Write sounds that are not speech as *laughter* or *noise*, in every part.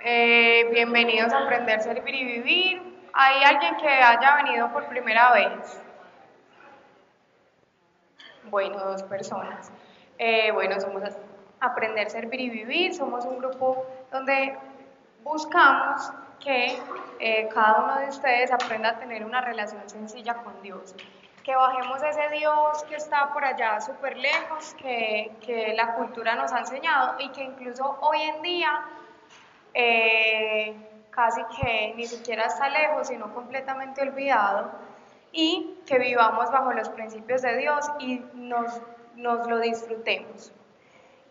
Eh, bienvenidos a Aprender, Servir y Vivir. ¿Hay alguien que haya venido por primera vez? Bueno, dos personas. Eh, bueno, somos Aprender, Servir y Vivir. Somos un grupo donde buscamos que eh, cada uno de ustedes aprenda a tener una relación sencilla con Dios que bajemos ese Dios que está por allá súper lejos, que, que, la cultura nos ha enseñado y que incluso hoy en día eh, casi que ni siquiera está lejos, sino completamente olvidado, y que vivamos bajo los principios de Dios y nos, nos lo disfrutemos.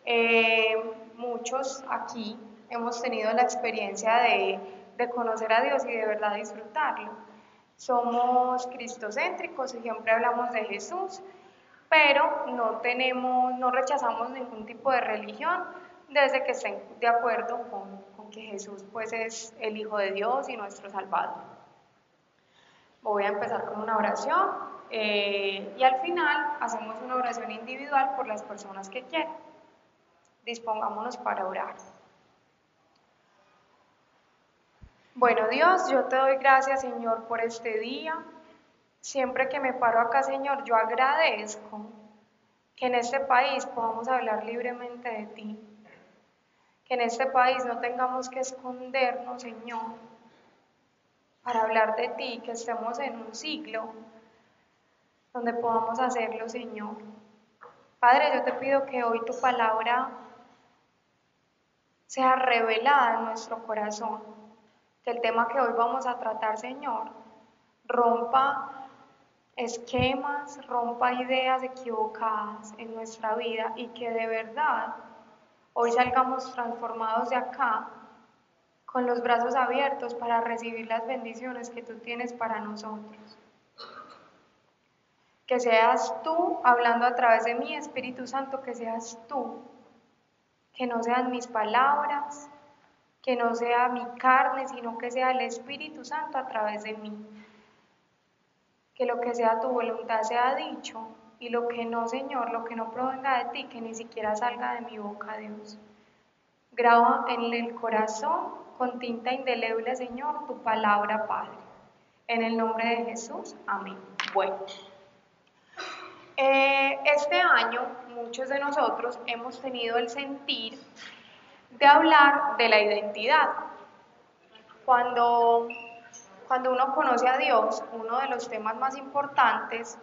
Eh, muchos aquí hemos tenido la experiencia de, de conocer a Dios y de verdad disfrutarlo somos cristocéntricos y siempre hablamos de Jesús, pero no tenemos, no rechazamos ningún tipo de religión desde que estén de acuerdo con, que Jesús pues es el Hijo de Dios y nuestro Salvador. Voy a empezar con una oración eh, y al final hacemos una oración individual por las personas que quieran. Dispongámonos para orar. Bueno, Dios, yo te doy gracias, Señor, por este día. Siempre que me paro acá, Señor, yo agradezco que en este país podamos hablar libremente de ti. Que en este país no tengamos que escondernos, Señor, para hablar de ti, que estemos en un siglo donde podamos hacerlo, Señor. Padre, yo te pido que hoy tu palabra sea revelada en nuestro corazón que el tema que hoy vamos a tratar, Señor, rompa esquemas, rompa ideas equivocadas en nuestra vida y que de verdad hoy salgamos transformados de acá con los brazos abiertos para recibir las bendiciones que tú tienes para nosotros. Que seas tú hablando a través de mi Espíritu Santo, que seas tú, que no sean mis palabras, que no sea mi carne, sino que sea el Espíritu Santo a través de mí. Que lo que sea tu voluntad sea dicho y lo que no, Señor, lo que no provenga de ti, que ni siquiera salga de mi boca, Dios. Graba en el corazón con tinta indeleble, Señor, tu palabra, Padre. En el nombre de Jesús, amén. Bueno, eh, este año muchos de nosotros hemos tenido el sentir de hablar de la identidad. Cuando, cuando uno conoce a Dios, uno de los temas más importantes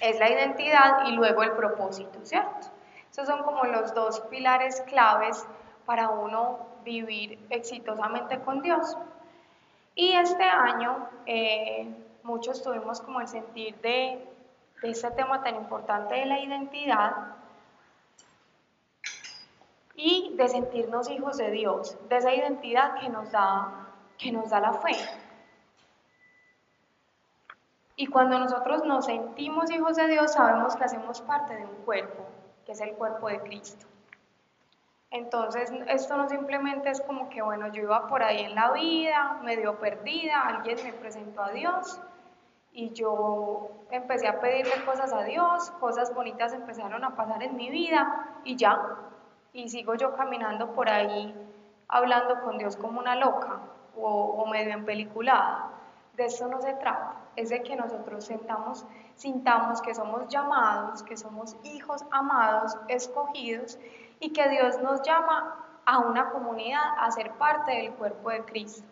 es la identidad y luego el propósito, ¿cierto? Esos son como los dos pilares claves para uno vivir exitosamente con Dios. Y este año eh, muchos tuvimos como el sentir de, de este tema tan importante de la identidad y de sentirnos hijos de Dios, de esa identidad que nos da, que nos da la fe. Y cuando nosotros nos sentimos hijos de Dios, sabemos que hacemos parte de un cuerpo, que es el cuerpo de Cristo. Entonces, esto no simplemente es como que, bueno, yo iba por ahí en la vida, medio perdida, alguien me presentó a Dios y yo empecé a pedirle cosas a Dios, cosas bonitas empezaron a pasar en mi vida y ya, y sigo yo caminando por ahí hablando con Dios como una loca o, medio en peliculada. De eso no se trata, es de que nosotros sentamos, sintamos que somos llamados, que somos hijos amados, escogidos y que Dios nos llama a una comunidad a ser parte del cuerpo de Cristo.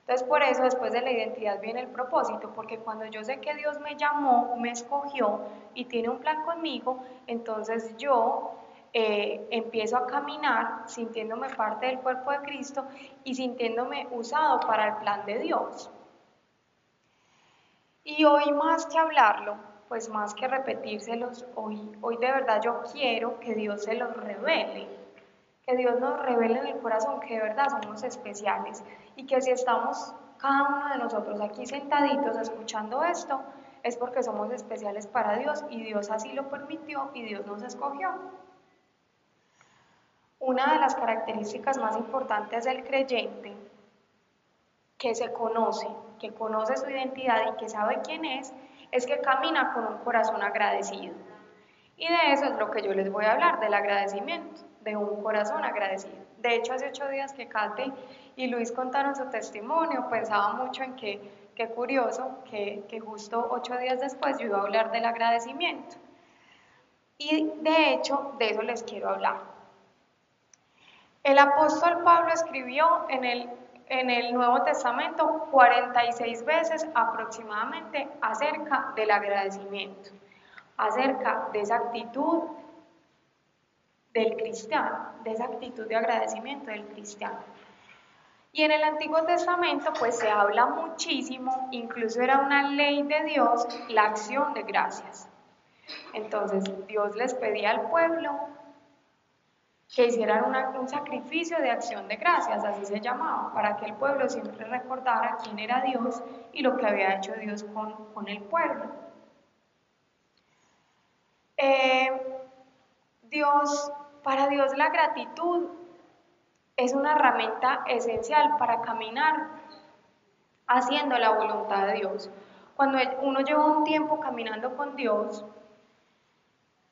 Entonces por eso después de la identidad viene el propósito, porque cuando yo sé que Dios me llamó, me escogió y tiene un plan conmigo, entonces yo eh, empiezo a caminar sintiéndome parte del cuerpo de Cristo y sintiéndome usado para el plan de Dios. Y hoy más que hablarlo, pues más que repetírselos, hoy, hoy de verdad yo quiero que Dios se los revele, que Dios nos revele en el corazón que de verdad somos especiales y que si estamos cada uno de nosotros aquí sentaditos escuchando esto, es porque somos especiales para Dios y Dios así lo permitió y Dios nos escogió. Una de las características más importantes del creyente que se conoce, que conoce su identidad y que sabe quién es, es que camina con un corazón agradecido. Y de eso es lo que yo les voy a hablar, del agradecimiento, de un corazón agradecido. De hecho, hace ocho días que Kate y Luis contaron su testimonio, pensaba mucho en que, qué curioso, que, que justo ocho días después yo iba a hablar del agradecimiento. Y de hecho, de eso les quiero hablar. El apóstol Pablo escribió en el, Nuevo Testamento 46 veces aproximadamente acerca del agradecimiento acerca de esa actitud del cristiano, de esa actitud de agradecimiento del cristiano. Y en el Antiguo Testamento pues se habla muchísimo, incluso era una ley de Dios, la acción de gracias. Entonces Dios les pedía al pueblo que hicieran un sacrificio de acción de gracias, así se llamaba, para que el pueblo siempre recordara quién era Dios y lo que había hecho Dios con, con el pueblo. Eh, Dios, para Dios la gratitud es una herramienta esencial para caminar haciendo la voluntad de Dios. Cuando uno lleva un tiempo caminando con Dios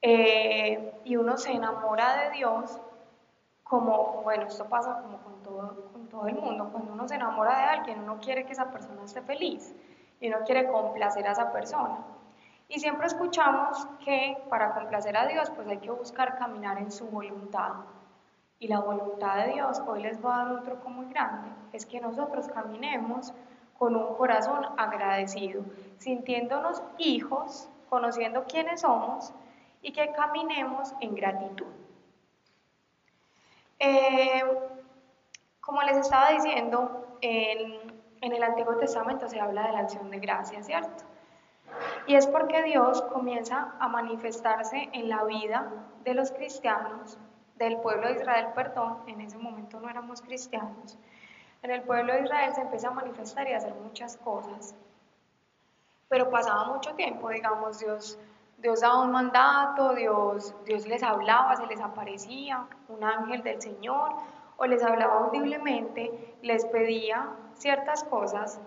eh, y uno se enamora de Dios, como, bueno, esto pasa como con todo, con todo el mundo, cuando uno se enamora de alguien, uno quiere que esa persona esté feliz y uno quiere complacer a esa persona. Y siempre escuchamos que para complacer a Dios pues hay que buscar caminar en su voluntad. Y la voluntad de Dios, hoy les voy a dar un truco muy grande, es que nosotros caminemos con un corazón agradecido, sintiéndonos hijos, conociendo quiénes somos y que caminemos en gratitud. Eh, como les estaba diciendo, en, en el Antiguo Testamento se habla de la acción de gracia, ¿cierto? Y es porque Dios comienza a manifestarse en la vida de los cristianos, del pueblo de Israel, perdón, en ese momento no éramos cristianos. En el pueblo de Israel se empieza a manifestar y a hacer muchas cosas. Pero pasaba mucho tiempo, digamos, Dios, Dios daba un mandato, Dios, Dios les hablaba, se les aparecía un ángel del Señor o les hablaba audiblemente, les pedía ciertas cosas,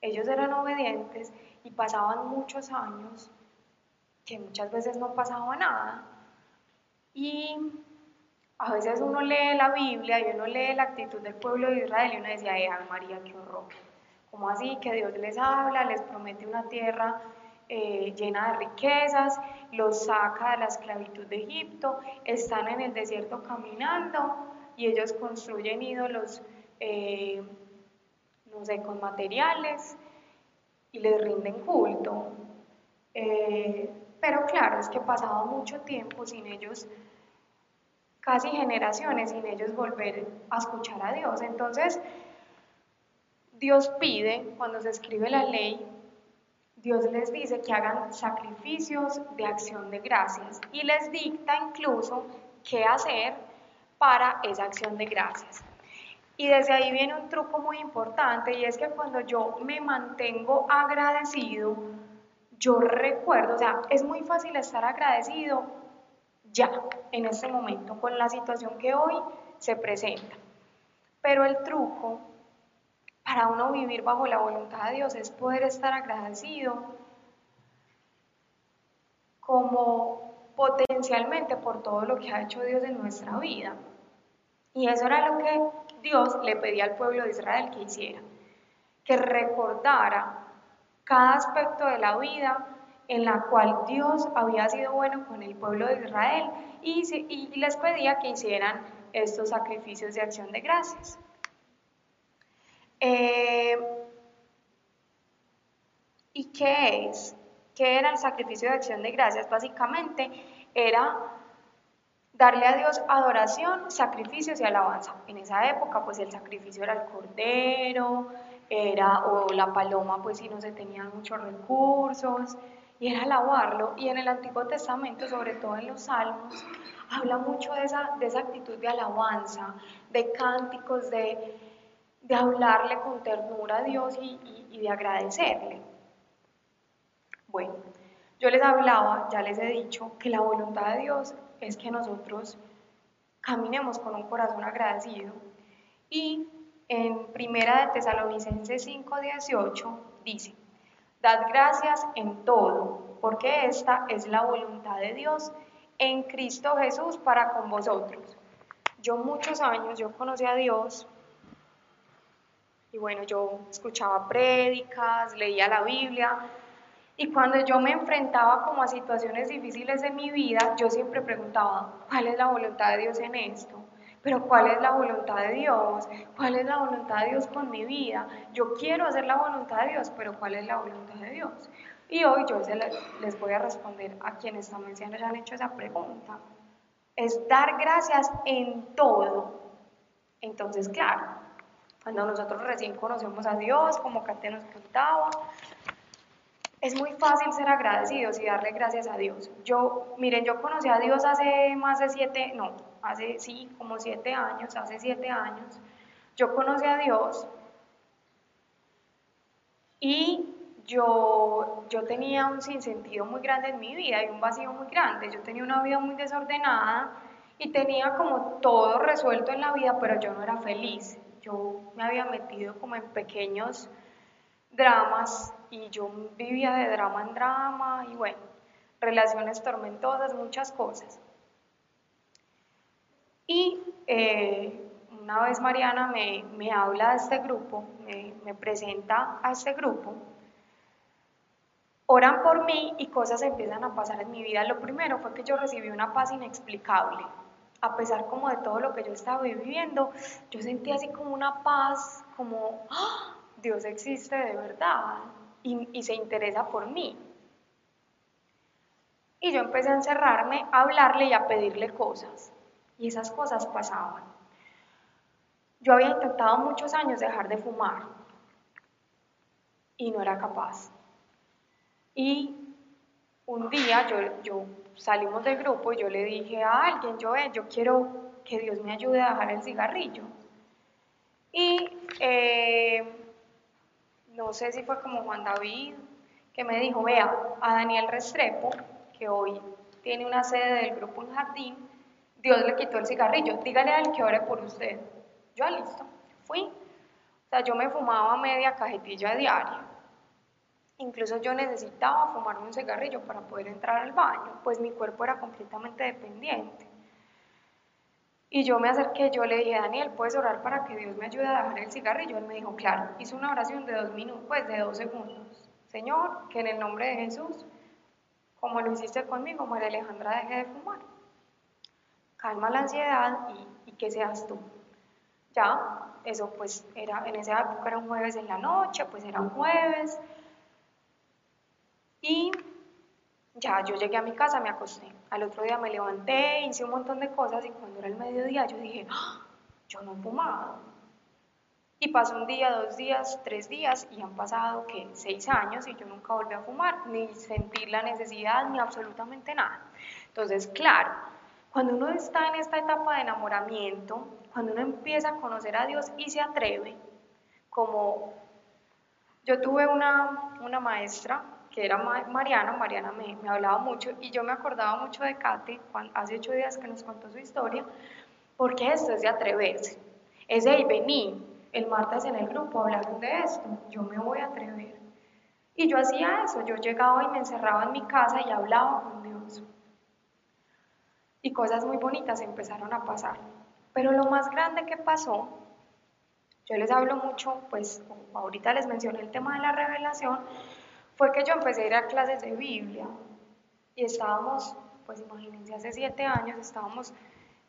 ellos eran obedientes y pasaban muchos años que muchas veces no pasaba nada. Y a veces uno lee la Biblia y uno lee la actitud del pueblo de Israel y uno decía, eh, María, qué horror. ¿Cómo así? Que Dios les habla, les promete una tierra eh, llena de riquezas, los saca de la esclavitud de Egipto, están en el desierto caminando y ellos construyen ídolos, eh, no sé, con materiales y les rinden culto. Eh, pero claro, es que pasaba mucho tiempo sin ellos, casi generaciones sin ellos volver a escuchar a Dios. Entonces, Dios pide, cuando se escribe la ley, Dios les dice que hagan sacrificios de acción de gracias y les dicta incluso qué hacer para esa acción de gracias. Y desde ahí viene un truco muy importante y es que cuando yo me mantengo agradecido, yo recuerdo, o sea, es muy fácil estar agradecido ya, en este momento, con la situación que hoy se presenta. Pero el truco para uno vivir bajo la voluntad de Dios es poder estar agradecido como potencialmente por todo lo que ha hecho Dios en nuestra vida. Y eso era lo que Dios le pedía al pueblo de Israel que hiciera, que recordara cada aspecto de la vida en la cual Dios había sido bueno con el pueblo de Israel y, les pedía que hicieran estos sacrificios de acción de gracias. Eh, ¿Y qué es? ¿Qué era el sacrificio de acción de gracias? Básicamente era darle a Dios adoración, sacrificios y alabanza. En esa época, pues el sacrificio era el cordero, era o la paloma, pues si no se tenían muchos recursos, y era alabarlo. Y en el Antiguo Testamento, sobre todo en los Salmos, habla mucho de esa, de esa actitud de alabanza, de cánticos, de, de hablarle con ternura a Dios y, de agradecerle. Bueno, yo les hablaba, ya les he dicho, que la voluntad de Dios es que nosotros caminemos con un corazón agradecido. Y en Primera de Tesalonicenses 5:18 dice, Dad gracias en todo, porque esta es la voluntad de Dios en Cristo Jesús para con vosotros. Yo muchos años, yo conocí a Dios y bueno, yo escuchaba prédicas, leía la Biblia y cuando yo me enfrentaba como a situaciones difíciles de mi vida, yo siempre preguntaba, ¿cuál es la voluntad de Dios en esto? Pero ¿cuál es la voluntad de Dios? ¿Cuál es la voluntad de Dios con mi vida? Yo quiero hacer la voluntad de Dios, pero ¿cuál es la voluntad de Dios? Y hoy yo les voy a responder a quienes también se han hecho esa pregunta. Es dar gracias en todo. Entonces, claro, cuando nosotros recién conocemos a Dios, como Kate nos contaba, es muy fácil ser agradecidos y darle gracias a Dios. Yo, miren, yo conocí a Dios hace más de siete, no, hace sí, como siete años, hace siete años, yo conocí a Dios y yo, yo tenía un sinsentido muy grande en mi vida y un vacío muy grande. Yo tenía una vida muy desordenada y tenía como todo resuelto en la vida, pero yo no era feliz. Yo me había metido como en pequeños dramas y yo vivía de drama en drama y bueno, relaciones tormentosas, muchas cosas. Y eh, una vez Mariana me, me, habla de este grupo, me, me presenta a este grupo, oran por mí y cosas empiezan a pasar en mi vida. Lo primero fue que yo recibí una paz inexplicable. A pesar como de todo lo que yo estaba viviendo, yo sentí así como una paz, como ¡Ah! Dios existe de verdad y, y se interesa por mí. Y yo empecé a encerrarme, a hablarle y a pedirle cosas. Y esas cosas pasaban. Yo había intentado muchos años dejar de fumar y no era capaz. Y un día yo, salimos del grupo y yo le dije a alguien, yo, eh, yo quiero que Dios me ayude a dejar el cigarrillo. Y eh, no sé si fue como Juan David, que me dijo, vea, a Daniel Restrepo, que hoy tiene una sede del grupo en Jardín, Dios le quitó el cigarrillo, dígale al que ore por usted. Yo, ah, listo, fui. O sea, yo me fumaba media cajetilla diaria. Incluso yo necesitaba fumarme un cigarrillo para poder entrar al baño, pues mi cuerpo era completamente dependiente. Y yo me acerqué, yo le dije, Daniel, ¿puedes orar para que Dios me ayude a dejar el cigarrillo? Él me dijo, claro, hizo una oración de dos minutos, pues de dos segundos. Señor, que en el nombre de Jesús, como lo hiciste conmigo, María Alejandra deje de fumar calma la ansiedad y, que seas tú. Ya, eso pues era, en esa época era un jueves en la noche, pues era un jueves. Y ya, yo llegué a mi casa, me acosté. Al otro día me levanté, hice un montón de cosas y cuando era el mediodía yo dije, ¡Ah! yo no he fumado. Y pasó un día, dos días, tres días y han pasado que seis años y yo nunca volví a fumar, ni sentir la necesidad, ni absolutamente nada. Entonces, claro, cuando uno está en esta etapa de enamoramiento, cuando uno empieza a conocer a Dios y se atreve, como yo tuve una, una maestra que era Mariana, Mariana me, me, hablaba mucho y yo me acordaba mucho de Kate hace ocho días que nos contó su historia, porque esto es de atreverse, es de vení, el martes en el grupo hablaron de esto, yo me voy a atrever. Y yo hacía eso, yo llegaba y me encerraba en mi casa y hablaba con Dios y cosas muy bonitas empezaron a pasar. Pero lo más grande que pasó, yo les hablo mucho, pues ahorita les mencioné el tema de la revelación, fue que yo empecé a ir a clases de Biblia y estábamos, pues imagínense, hace siete años estábamos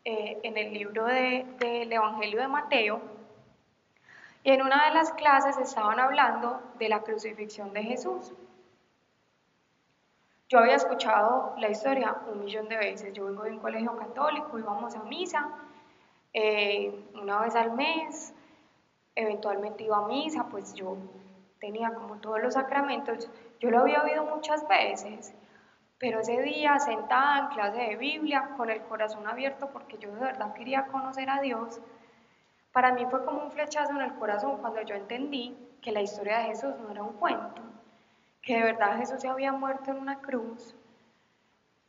eh, en el libro del de, Evangelio de Mateo y en una de las clases estaban hablando de la crucifixión de Jesús. Yo había escuchado la historia un millón de veces. Yo vengo de un colegio católico, íbamos a misa eh, una vez al mes, eventualmente iba a misa, pues yo tenía como todos los sacramentos. Yo lo había oído muchas veces, pero ese día sentada en clase de Biblia, con el corazón abierto, porque yo de verdad quería conocer a Dios, para mí fue como un flechazo en el corazón cuando yo entendí que la historia de Jesús no era un cuento, que de verdad Jesús se había muerto en una cruz,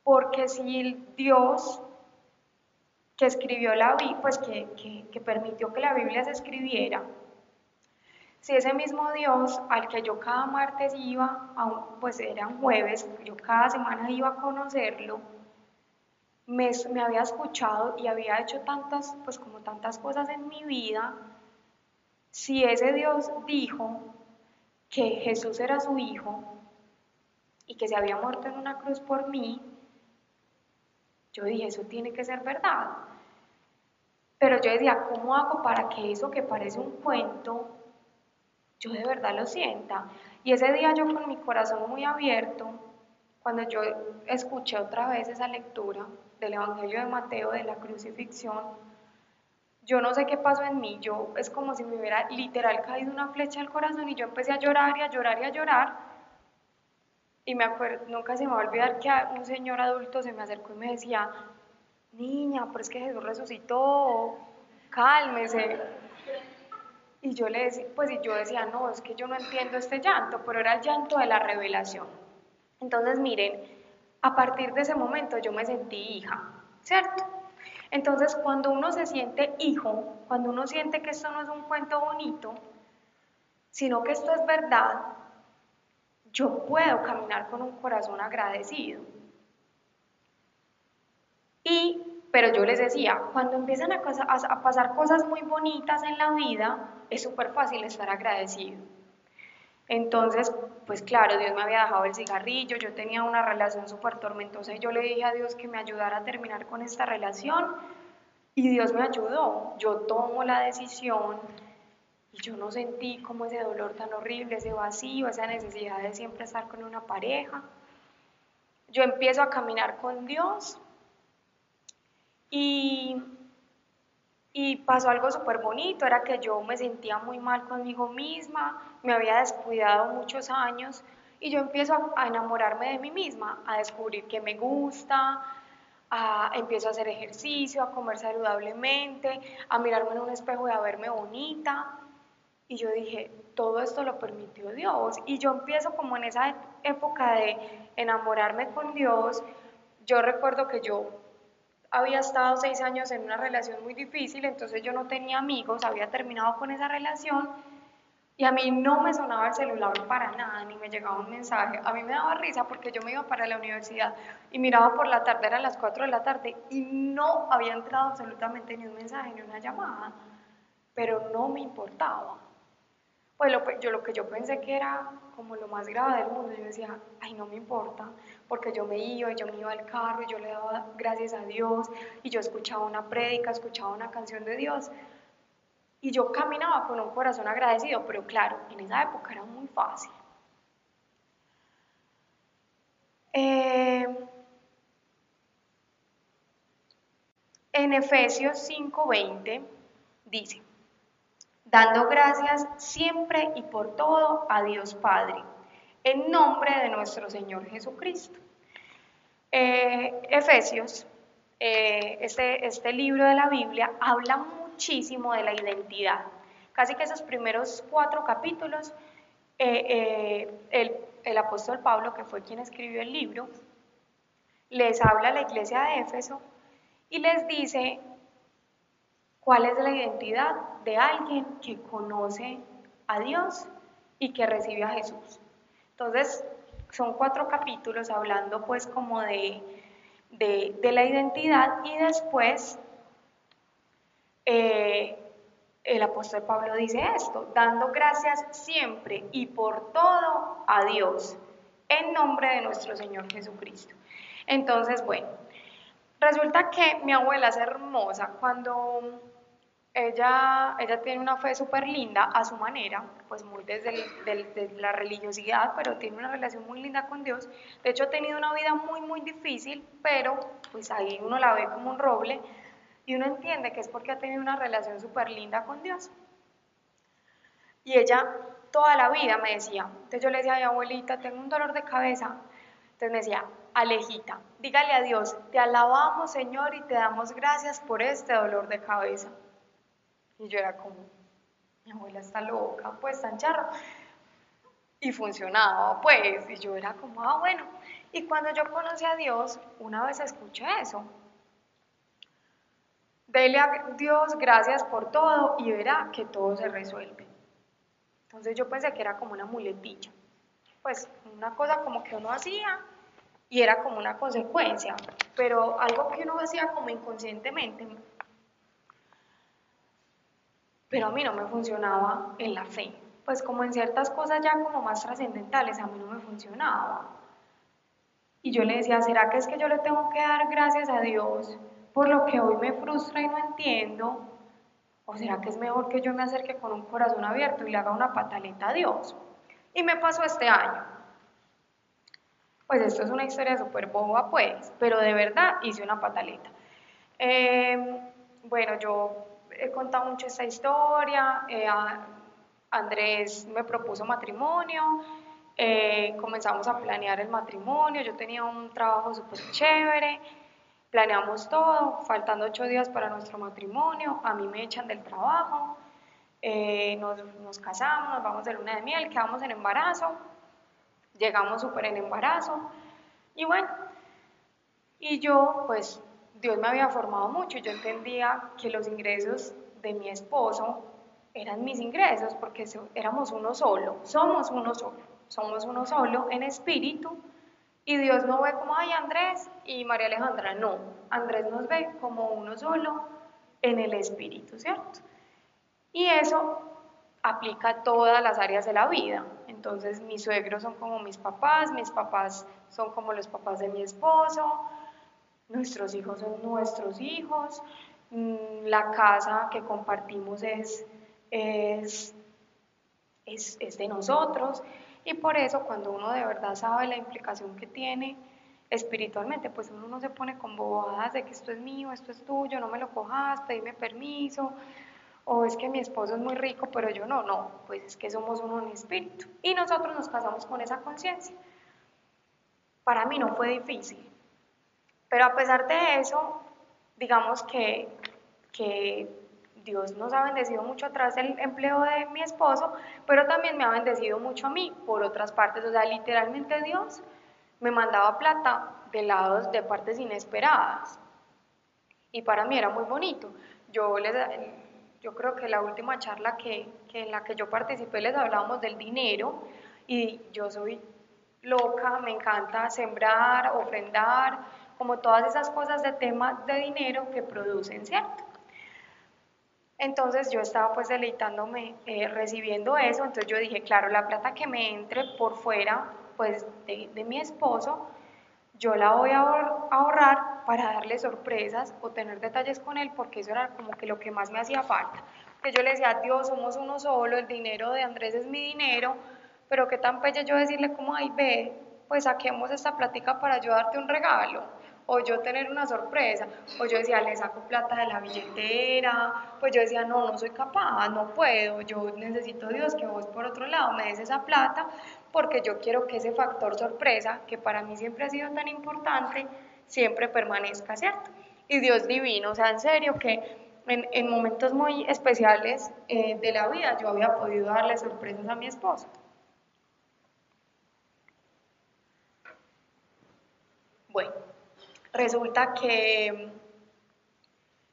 porque si Dios que escribió la Biblia, pues que, que, permitió que la Biblia se escribiera, si ese mismo Dios al que yo cada martes iba, a pues eran jueves, yo cada semana iba a conocerlo, me, me, había escuchado y había hecho tantas, pues como tantas cosas en mi vida, si ese Dios dijo que Jesús era su hijo y que se había muerto en una cruz por mí, yo dije, eso tiene que ser verdad. Pero yo decía, ¿cómo hago para que eso que parece un cuento, yo de verdad lo sienta? Y ese día yo con mi corazón muy abierto, cuando yo escuché otra vez esa lectura del Evangelio de Mateo, de la crucifixión, yo no sé qué pasó en mí, yo es como si me hubiera literal caído una flecha al corazón y yo empecé a llorar y a llorar y a llorar. Y me acuerdo, nunca se me va a olvidar que un señor adulto se me acercó y me decía, niña, pero es que Jesús resucitó, cálmese. Y yo le decía, pues y yo decía, no, es que yo no entiendo este llanto, pero era el llanto de la revelación. Entonces, miren, a partir de ese momento yo me sentí hija, ¿cierto? Entonces, cuando uno se siente hijo, cuando uno siente que esto no es un cuento bonito, sino que esto es verdad, yo puedo caminar con un corazón agradecido. Y, pero yo les decía, cuando empiezan a, pasar cosas muy bonitas en la vida, es súper fácil estar agradecido. Entonces, pues claro, Dios me había dejado el cigarrillo, yo tenía una relación súper tormentosa y yo le dije a Dios que me ayudara a terminar con esta relación y Dios me ayudó. Yo tomo la decisión y yo no sentí como ese dolor tan horrible, ese vacío, esa necesidad de siempre estar con una pareja. Yo empiezo a caminar con Dios y, pasó algo súper bonito, era que yo me sentía muy mal conmigo misma, me había descuidado muchos años y yo empiezo a, enamorarme de mí misma, a descubrir que me gusta, a, empiezo a hacer ejercicio, a comer saludablemente, a mirarme en un espejo y a verme bonita. Y yo dije, todo esto lo permitió Dios. Y yo empiezo como en esa época de enamorarme con Dios. Yo recuerdo que yo había estado seis años en una relación muy difícil, entonces yo no tenía amigos, había terminado con esa relación y a mí no me sonaba el celular para nada, ni me llegaba un mensaje. A mí me daba risa porque yo me iba para la universidad y miraba por la tarde, eran las 4 de la tarde, y no había entrado absolutamente ni un mensaje ni una llamada, pero no me importaba. Pues lo, yo, lo que yo pensé que era como lo más grave del mundo, yo decía, ay, no me importa, porque yo me iba, yo me iba al carro, yo le daba gracias a Dios, y yo escuchaba una prédica, escuchaba una canción de Dios, y yo caminaba con un corazón agradecido, pero claro, en esa época era muy fácil. Eh, en Efesios 5:20 dice, dando gracias siempre y por todo a Dios Padre, en nombre de nuestro Señor Jesucristo. Eh, Efesios, eh, este, este libro de la Biblia, habla muchísimo de la identidad. Casi que esos primeros cuatro capítulos, eh, eh, el, apóstol Pablo, que fue quien escribió el libro, les habla a la iglesia de Éfeso y les dice cuál es la identidad de alguien que conoce a Dios y que recibe a Jesús. Entonces, son cuatro capítulos hablando pues como de, de la identidad y después eh, el apóstol Pablo dice esto, dando gracias siempre y por todo a Dios, en nombre de nuestro Señor Jesucristo. Entonces, bueno, resulta que mi abuela es hermosa cuando ella, tiene una fe súper linda a su manera, pues muy desde, la religiosidad, pero tiene una relación muy linda con Dios. De hecho, ha tenido una vida muy, muy difícil, pero pues ahí uno la ve como un roble y uno entiende que es porque ha tenido una relación súper linda con Dios. Y ella toda la vida me decía, entonces yo le decía a mi abuelita, tengo un dolor de cabeza. Entonces me decía, Alejita, dígale a Dios, te alabamos Señor y te damos gracias por este dolor de cabeza. Y yo era como, mi abuela está loca, pues tan charro. Y funcionaba, pues, y yo era como, ah, bueno. Y cuando yo conocí a Dios, una vez escuché eso, Dele a Dios gracias por todo y verá que todo se resuelve. Entonces yo pensé que era como una muletilla, pues una cosa como que uno hacía y era como una consecuencia, pero algo que uno hacía como inconscientemente. Pero a mí no me funcionaba en la fe, pues como en ciertas cosas ya como más trascendentales, a mí no me funcionaba. Y yo le decía, ¿será que es que yo le tengo que dar gracias a Dios por lo que hoy me frustra y no entiendo? ¿O será que es mejor que yo me acerque con un corazón abierto y le haga una pataleta a Dios? Y me pasó este año. Pues esto es una historia súper boba, pues, pero de verdad hice una pataleta. Em, bueno, yo he contado mucho esta historia. Eh, Andrés me propuso matrimonio. Eh, comenzamos a planear el matrimonio. Yo tenía un trabajo súper chévere. Planeamos todo, faltando ocho días para nuestro matrimonio. A mí me echan del trabajo. Eh, nos, nos, casamos, nos vamos de luna de miel, quedamos en embarazo llegamos súper en embarazo y bueno, y yo pues Dios me había formado mucho, yo entendía que los ingresos de mi esposo eran mis ingresos porque éramos uno solo, somos uno solo, somos uno solo en espíritu y Dios no ve como, ay Andrés y María Alejandra, no, Andrés nos ve como uno solo en el espíritu, ¿cierto? Y eso aplica a todas las áreas de la vida. Entonces mis suegros son como mis papás, mis papás son como los papás de mi esposo, nuestros hijos son nuestros hijos, mm, la casa que compartimos es, es, es, de nosotros y por eso cuando uno de verdad sabe la implicación que tiene espiritualmente, pues uno no se pone con bobadas de que esto es mío, esto es tuyo, no me lo cojas, pedime permiso, o es que mi esposo es muy rico, pero yo no, no, pues es que somos uno en espíritu. Y nosotros nos casamos con esa conciencia. Para mí no fue difícil, pero a pesar de eso, digamos que, que Dios nos ha bendecido mucho atrás del empleo de mi esposo, pero también me ha bendecido mucho a mí por otras partes. O sea, literalmente Dios me mandaba plata de lados, de partes inesperadas. Y para mí era muy bonito. Yo les, yo creo que la última charla que, en la que yo participé les hablábamos del dinero y yo soy loca, me encanta sembrar, ofrendar, como todas esas cosas de temas de dinero que producen, ¿cierto? Entonces yo estaba pues deleitándome eh, recibiendo eso, entonces yo dije, claro, la plata que me entre por fuera pues de, mi esposo, yo la voy a ahorrar para darle sorpresas o tener detalles con él, porque eso era como que lo que más me hacía falta. Que yo le decía, Dios, somos uno solo, el dinero de Andrés es mi dinero, pero qué tan pelle yo decirle como, ay, ve, pues saquemos esta plática para yo darte un regalo, o yo tener una sorpresa, o yo decía, le saco plata de la billetera, pues yo decía, no, no soy capaz, no puedo, yo necesito Dios que vos por otro lado me des esa plata porque yo quiero que ese factor sorpresa, que para mí siempre ha sido tan importante, siempre permanezca, ¿cierto? Y Dios divino, o sea, en serio que en, momentos muy especiales eh, de la vida yo había podido darle sorpresas a mi esposo. Bueno, resulta que,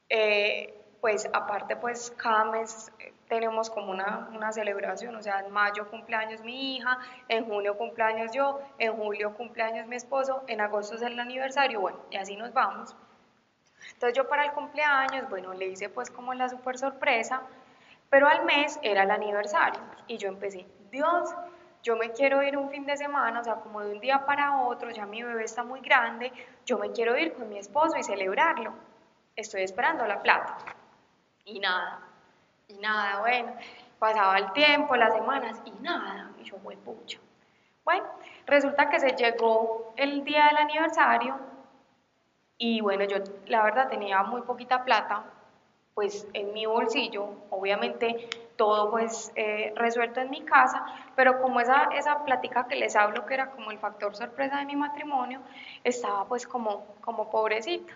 eh, pues aparte, pues cada mes tenemos como una, una, celebración, o sea, en mayo cumpleaños mi hija, en junio cumpleaños yo, en julio cumpleaños mi esposo, en agosto es el aniversario, bueno, y así nos vamos. Entonces yo para el cumpleaños, bueno, le hice pues como la super sorpresa, pero al mes era el aniversario y yo empecé, Dios, yo me quiero ir un fin de semana, o sea, como de un día para otro, ya mi bebé está muy grande, yo me quiero ir con mi esposo y celebrarlo. Estoy esperando la plata. Y nada, y nada, bueno, pasaba el tiempo, las semanas y nada, y yo, muy pucho. Bueno, resulta que se llegó el día del aniversario y bueno, yo la verdad tenía muy poquita plata, pues en mi bolsillo, obviamente todo pues eh, resuelto en mi casa, pero como esa, esa plática que les hablo, que era como el factor sorpresa de mi matrimonio, estaba pues como, como pobrecita.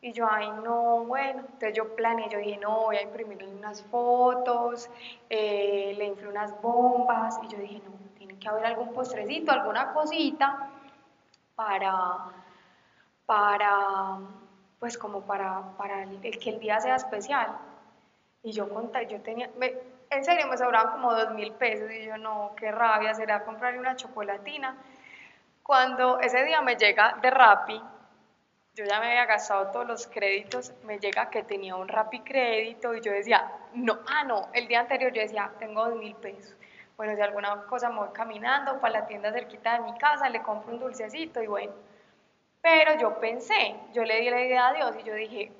Y yo, ay, no, bueno, entonces yo planeé, yo dije, no, voy a imprimirle unas fotos, eh, le inflé unas bombas, y yo dije, no, tiene que haber algún postrecito, alguna cosita para, para, pues como para, para el, que el día sea especial. Y yo conté, yo tenía, en serio me sobraban como dos mil pesos y yo no, qué rabia, será comprarle una chocolatina. Cuando ese día me llega de Rappi, yo ya me había gastado todos los créditos, me llega que tenía un Rappi crédito y yo decía, no, ah, no, el día anterior yo decía, tengo dos mil pesos. Bueno, si alguna cosa me voy caminando para la tienda cerquita de mi casa, le compro un dulcecito y bueno. Pero yo pensé, yo le di la idea a Dios y yo dije,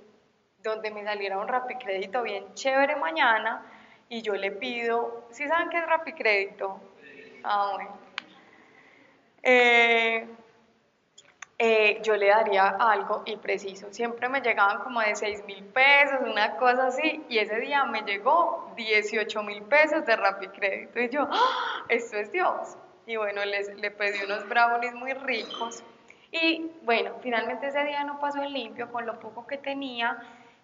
donde me saliera un Rappi crédito bien chévere mañana y yo le pido, ¿sí saben qué es Rappi crédito? Ah, bueno. Eh, eh, yo le daría algo y preciso. Siempre me llegaban como de 6 mil pesos, una cosa así, y ese día me llegó 18 mil pesos de Rappi Crédito. Y yo, ¡Ah! esto es Dios. Y bueno, les, le pedí unos brownies muy ricos. Y bueno, finalmente ese día no pasó en limpio, con lo poco que tenía,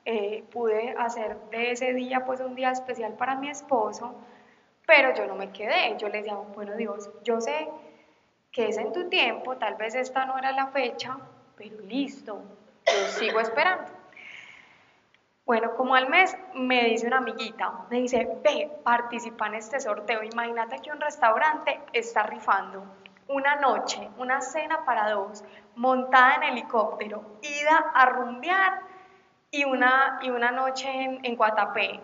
eh, pude hacer de ese día pues un día especial para mi esposo, pero yo no me quedé. Yo le decía, bueno Dios, yo sé que es en tu tiempo, tal vez esta no era la fecha, pero listo, yo sigo esperando. Bueno, como al mes me dice una amiguita, me dice, ve, participa en este sorteo. Imagínate que un restaurante está rifando una noche, una cena para dos, montada en helicóptero, ida a rumbear y una, y una noche en, en Guatapé.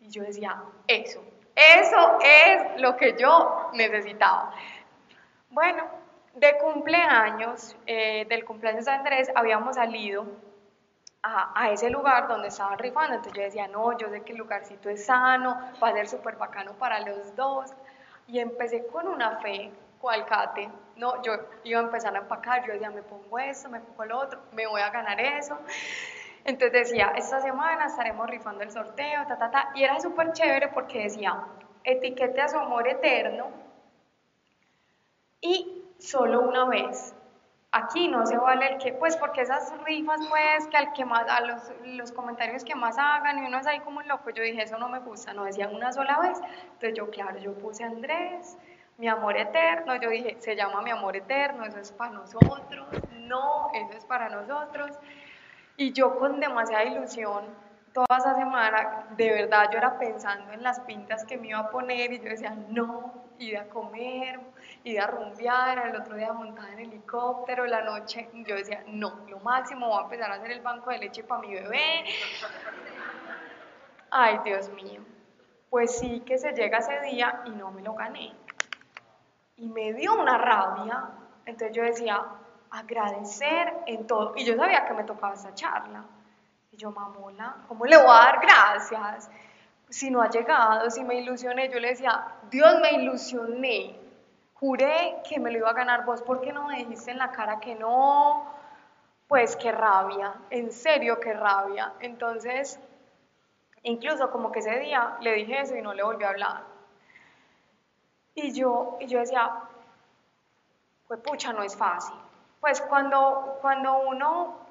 Y yo decía, eso, eso es lo que yo necesitaba. Bueno, de cumpleaños, eh, del cumpleaños de Andrés, habíamos salido a, ese lugar donde estaban rifando. Entonces yo decía, no, yo sé que el lugarcito es sano, va a ser súper bacano para los dos. Y empecé con una fe, cualcate. No, yo iba a empezar a empacar, yo decía, me pongo esto, me pongo lo otro, me voy a ganar eso. Entonces decía, esta semana estaremos rifando el sorteo, ta, ta, ta. Y era súper chévere porque decía, etiquete a su amor eterno y solo una vez. Aquí no se vale el que, pues porque esas rifas, pues, que al que más, a los, los comentarios que más hagan y uno es ahí como un loco, yo dije, eso no me gusta, no decían una sola vez. Entonces yo, claro, yo puse Andrés, mi amor eterno, yo dije, se llama mi amor eterno, eso es para nosotros, no, eso es para nosotros. Y yo con demasiada ilusión, toda esa semana, de verdad yo era pensando en las pintas que me iba a poner y yo decía, no, ir a comer, ir a rumbear, el otro día montada en helicóptero, la noche, yo decía, no, lo máximo, voy a empezar a hacer el banco de leche para mi bebé. Ay, Dios mío. Pues sí que se llega ese día y no me lo gané. Y me dio una rabia. Entonces yo decía, agradecer en todo. Y yo sabía que me tocaba esa charla. Y yo, mamola, ¿cómo le voy a dar gracias? Si no ha llegado, si me ilusioné, yo le decía, Dios me ilusioné, juré que me lo iba a ganar vos, ¿por qué no me dijiste en la cara que no? Pues qué rabia, en serio qué rabia. Entonces, incluso como que ese día le dije eso y no le volví a hablar. Y yo, y yo decía, pues pucha, no es fácil. Pues cuando, cuando uno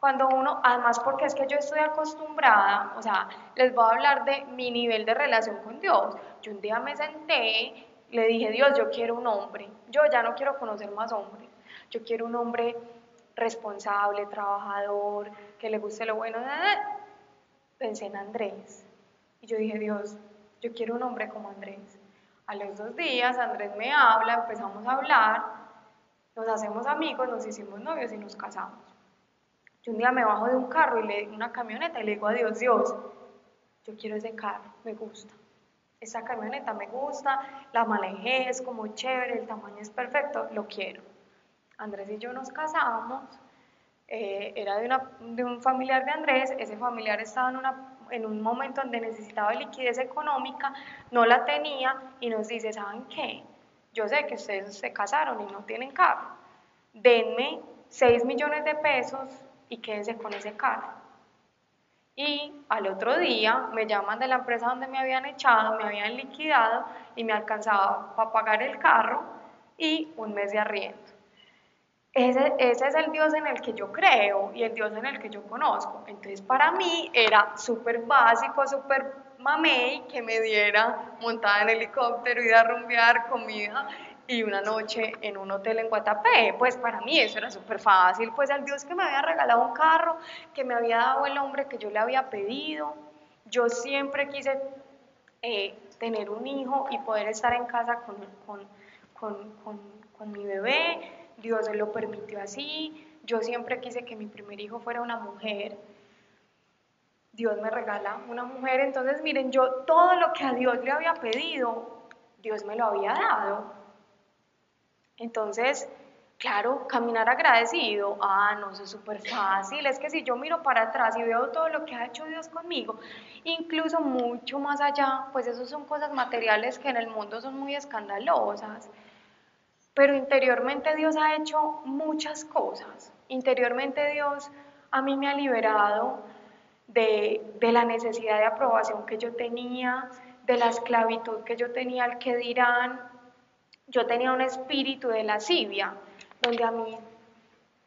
cuando uno, además porque es que yo estoy acostumbrada, o sea, les voy a hablar de mi nivel de relación con Dios. Yo un día me senté, le dije, Dios, yo quiero un hombre, yo ya no quiero conocer más hombres, yo quiero un hombre responsable, trabajador, que le guste lo bueno. Pensé en Andrés y yo dije, Dios, yo quiero un hombre como Andrés. A los dos días Andrés me habla, empezamos a hablar, nos hacemos amigos, nos hicimos novios y nos casamos. Yo un día me bajo de un carro y le una camioneta y le digo a Dios, Dios, yo quiero ese carro, me gusta. Esa camioneta me gusta, la manejé, es como chévere, el tamaño es perfecto, lo quiero. Andrés y yo nos casamos, eh, era de, una, de, un familiar de Andrés, ese familiar estaba en, una, en un momento donde necesitaba liquidez económica, no la tenía y nos dice, ¿saben qué? Yo sé que ustedes se casaron y no tienen carro, denme 6 millones de pesos y quédense con ese carro. Y al otro día me llaman de la empresa donde me habían echado, me habían liquidado y me alcanzaba para pagar el carro y un mes de arriendo. Ese, es el Dios en el que yo creo y el Dios en el que yo conozco. Entonces para mí era súper básico, súper mamey que me diera montada en helicóptero, ir a rumbear, comida y una noche en un hotel en Guatapé. Pues para mí eso era súper fácil, pues al Dios que me había regalado un carro, que me había dado el hombre que yo le había pedido. Yo siempre quise eh, tener un hijo y poder estar en casa con, con, con, con mi bebé. Dios lo permitió así. Yo siempre quise que mi primer hijo fuera una mujer. Dios me regala una mujer. Entonces, miren, yo todo lo que a Dios le había pedido, Dios me lo había dado. Entonces, claro, caminar agradecido, ah, no, es súper fácil. Es que si yo miro para atrás y veo todo lo que ha hecho Dios conmigo, incluso mucho más allá, pues eso son cosas materiales que en el mundo son muy escandalosas. Pero interiormente Dios ha hecho muchas cosas. Interiormente Dios a mí me ha liberado de, la necesidad de aprobación que yo tenía, de la esclavitud que yo tenía al que dirán. Yo tenía un espíritu de lascivia, donde a mí,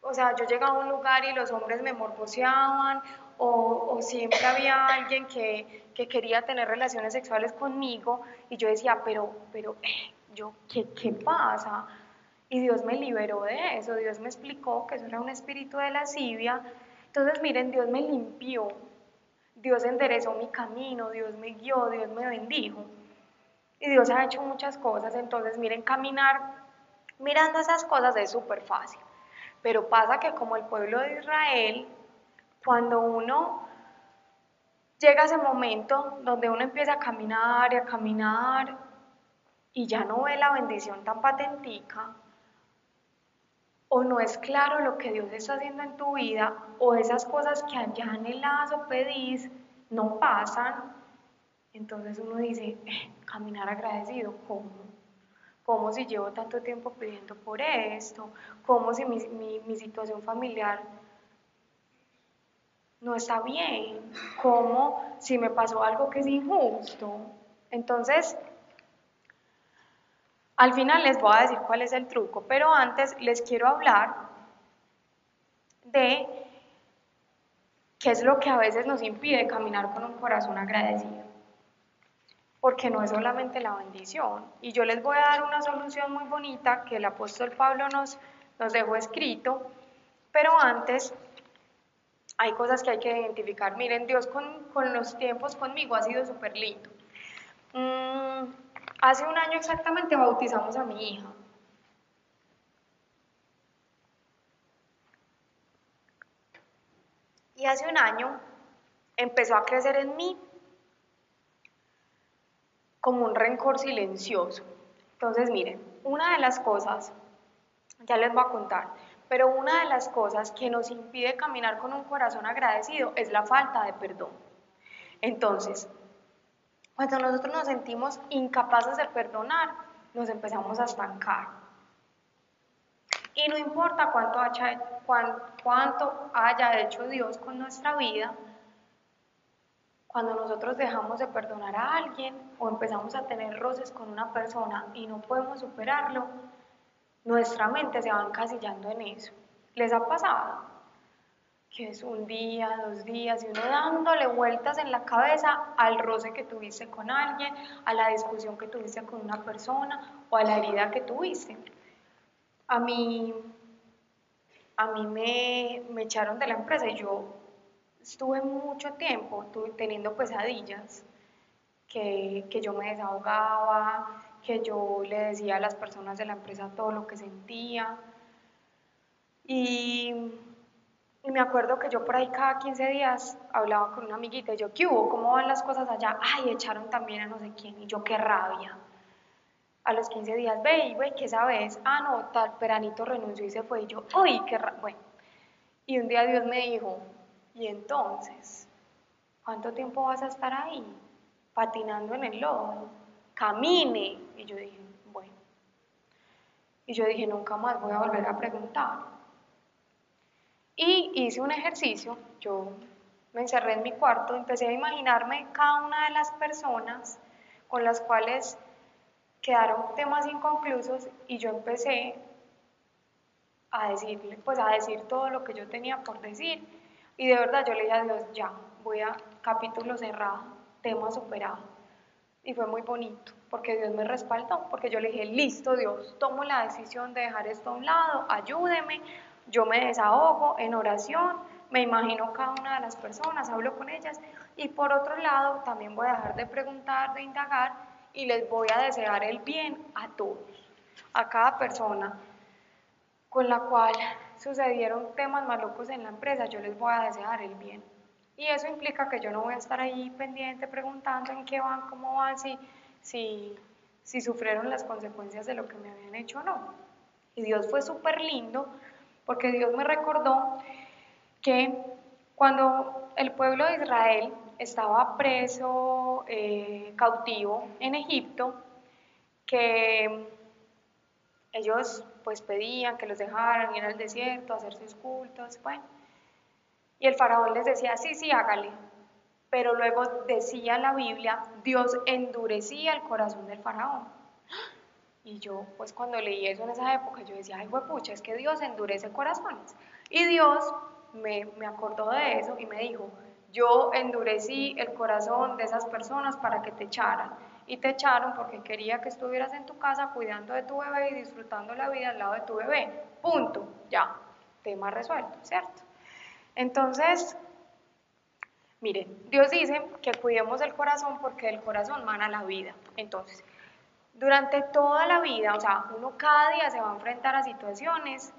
o sea, yo llegaba a un lugar y los hombres me morboseaban, o, siempre había alguien que, quería tener relaciones sexuales conmigo, y yo decía, pero, pero, eh, yo, ¿qué, ¿qué pasa? Y Dios me liberó de eso, Dios me explicó que eso era un espíritu de lascivia. Entonces, miren, Dios me limpió, Dios enderezó mi camino, Dios me guió, Dios me bendijo. Y Dios ha hecho muchas cosas, entonces miren, caminar mirando esas cosas es súper fácil. Pero pasa que como el pueblo de Israel, cuando uno llega a ese momento donde uno empieza a caminar y a caminar y ya no ve la bendición tan patentica, o no es claro lo que Dios está haciendo en tu vida, o esas cosas que allá anhelas o pedís no pasan, entonces uno dice, eh, caminar agradecido, ¿cómo? ¿Cómo si llevo tanto tiempo pidiendo por esto? ¿Cómo si mi, mi situación familiar no está bien? ¿Cómo si me pasó algo que es injusto? Entonces, al final les voy a decir cuál es el truco, pero antes les quiero hablar de qué es lo que a veces nos impide caminar con un corazón agradecido. Porque no es solamente la bendición. Y yo les voy a dar una solución muy bonita que el apóstol Pablo nos, dejó escrito, pero antes hay cosas que hay que identificar. Miren, Dios con, con los tiempos conmigo ha sido súper lindo. Mm, Hace un año exactamente bautizamos a mi hija. Y hace un año empezó a crecer en mí como un rencor silencioso. Entonces, miren, una de las cosas, ya les voy a contar, pero una de las cosas que nos impide caminar con un corazón agradecido es la falta de perdón. Entonces, cuando nosotros nos sentimos incapaces de perdonar, nos empezamos a estancar. Y no importa cuánto haya, cuánto haya hecho Dios con nuestra vida, cuando nosotros dejamos de perdonar a alguien o empezamos a tener roces con una persona y no podemos superarlo, nuestra mente se va encasillando en eso. ¿Les ha pasado? Que es un día, dos días, y uno dándole vueltas en la cabeza al roce que tuviste con alguien, a la discusión que tuviste con una persona o a la herida que tuviste. A mí, a mí me, me echaron de la empresa y yo estuve mucho tiempo teniendo pesadillas, que, que yo me desahogaba, que yo le decía a las personas de la empresa todo lo que sentía. Y y me acuerdo que yo por ahí cada 15 días hablaba con una amiguita y yo, ¿qué hubo? ¿Cómo van las cosas allá? Ay, echaron también a no sé quién. Y yo, qué rabia. A los 15 días, ve, güey, ¿qué sabes? Ah, no, tal, Peranito renunció y se fue. Y yo, uy, qué rabia. Bueno. Y un día Dios me dijo, ¿y entonces? ¿Cuánto tiempo vas a estar ahí? Patinando en el lodo. Camine. Y yo dije, bueno. Y yo dije, nunca más voy a volver a preguntar. Y hice un ejercicio, yo me encerré en mi cuarto, empecé a imaginarme cada una de las personas con las cuales quedaron temas inconclusos y yo empecé a decirle, pues a decir todo lo que yo tenía por decir y de verdad yo le dije a Dios, ya, voy a capítulo cerrado, tema superado. Y fue muy bonito, porque Dios me respaldó, porque yo le dije, listo Dios, tomo la decisión de dejar esto a un lado, ayúdeme, yo me desahogo en oración, me imagino cada una de las personas, hablo con ellas, y por otro lado también voy a dejar de preguntar, de indagar, y les voy a desear el bien a todos, a cada persona con la cual sucedieron temas malucos en la empresa, yo les voy a desear el bien. Y eso implica que yo no voy a estar ahí pendiente preguntando en qué van, cómo van, si, si, si sufrieron las consecuencias de lo que me habían hecho o no. Y Dios fue súper lindo porque Dios me recordó que cuando el pueblo de Israel estaba preso, eh, cautivo en Egipto, que ellos pues pedían que los dejaran ir al desierto hacer sus cultos, bueno, y el faraón les decía, sí, sí, hágale. Pero luego decía la Biblia, Dios endurecía el corazón del faraón. Y yo, pues cuando leí eso en esa época, yo decía, ay, pucha, es que Dios endurece corazones. Y Dios me, me acordó de eso y me dijo, yo endurecí el corazón de esas personas para que te echaran. Y te echaron porque quería que estuvieras en tu casa cuidando de tu bebé y disfrutando la vida al lado de tu bebé. Punto. Ya. Tema resuelto, ¿cierto? Entonces, miren, Dios dice que cuidemos el corazón porque el corazón mana la vida. Entonces, durante toda la vida, o sea, uno cada día se va a enfrentar a situaciones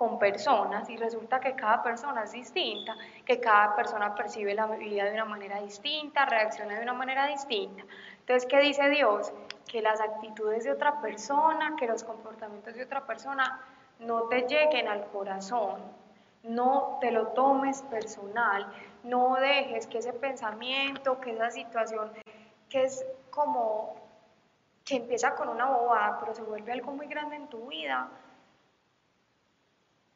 con personas y resulta que cada persona es distinta, que cada persona percibe la vida de una manera distinta, reacciona de una manera distinta. Entonces, ¿qué dice Dios? Que las actitudes de otra persona, que los comportamientos de otra persona no te lleguen al corazón, no te lo tomes personal, no dejes que ese pensamiento, que esa situación, que es como que empieza con una bobada, pero se vuelve algo muy grande en tu vida,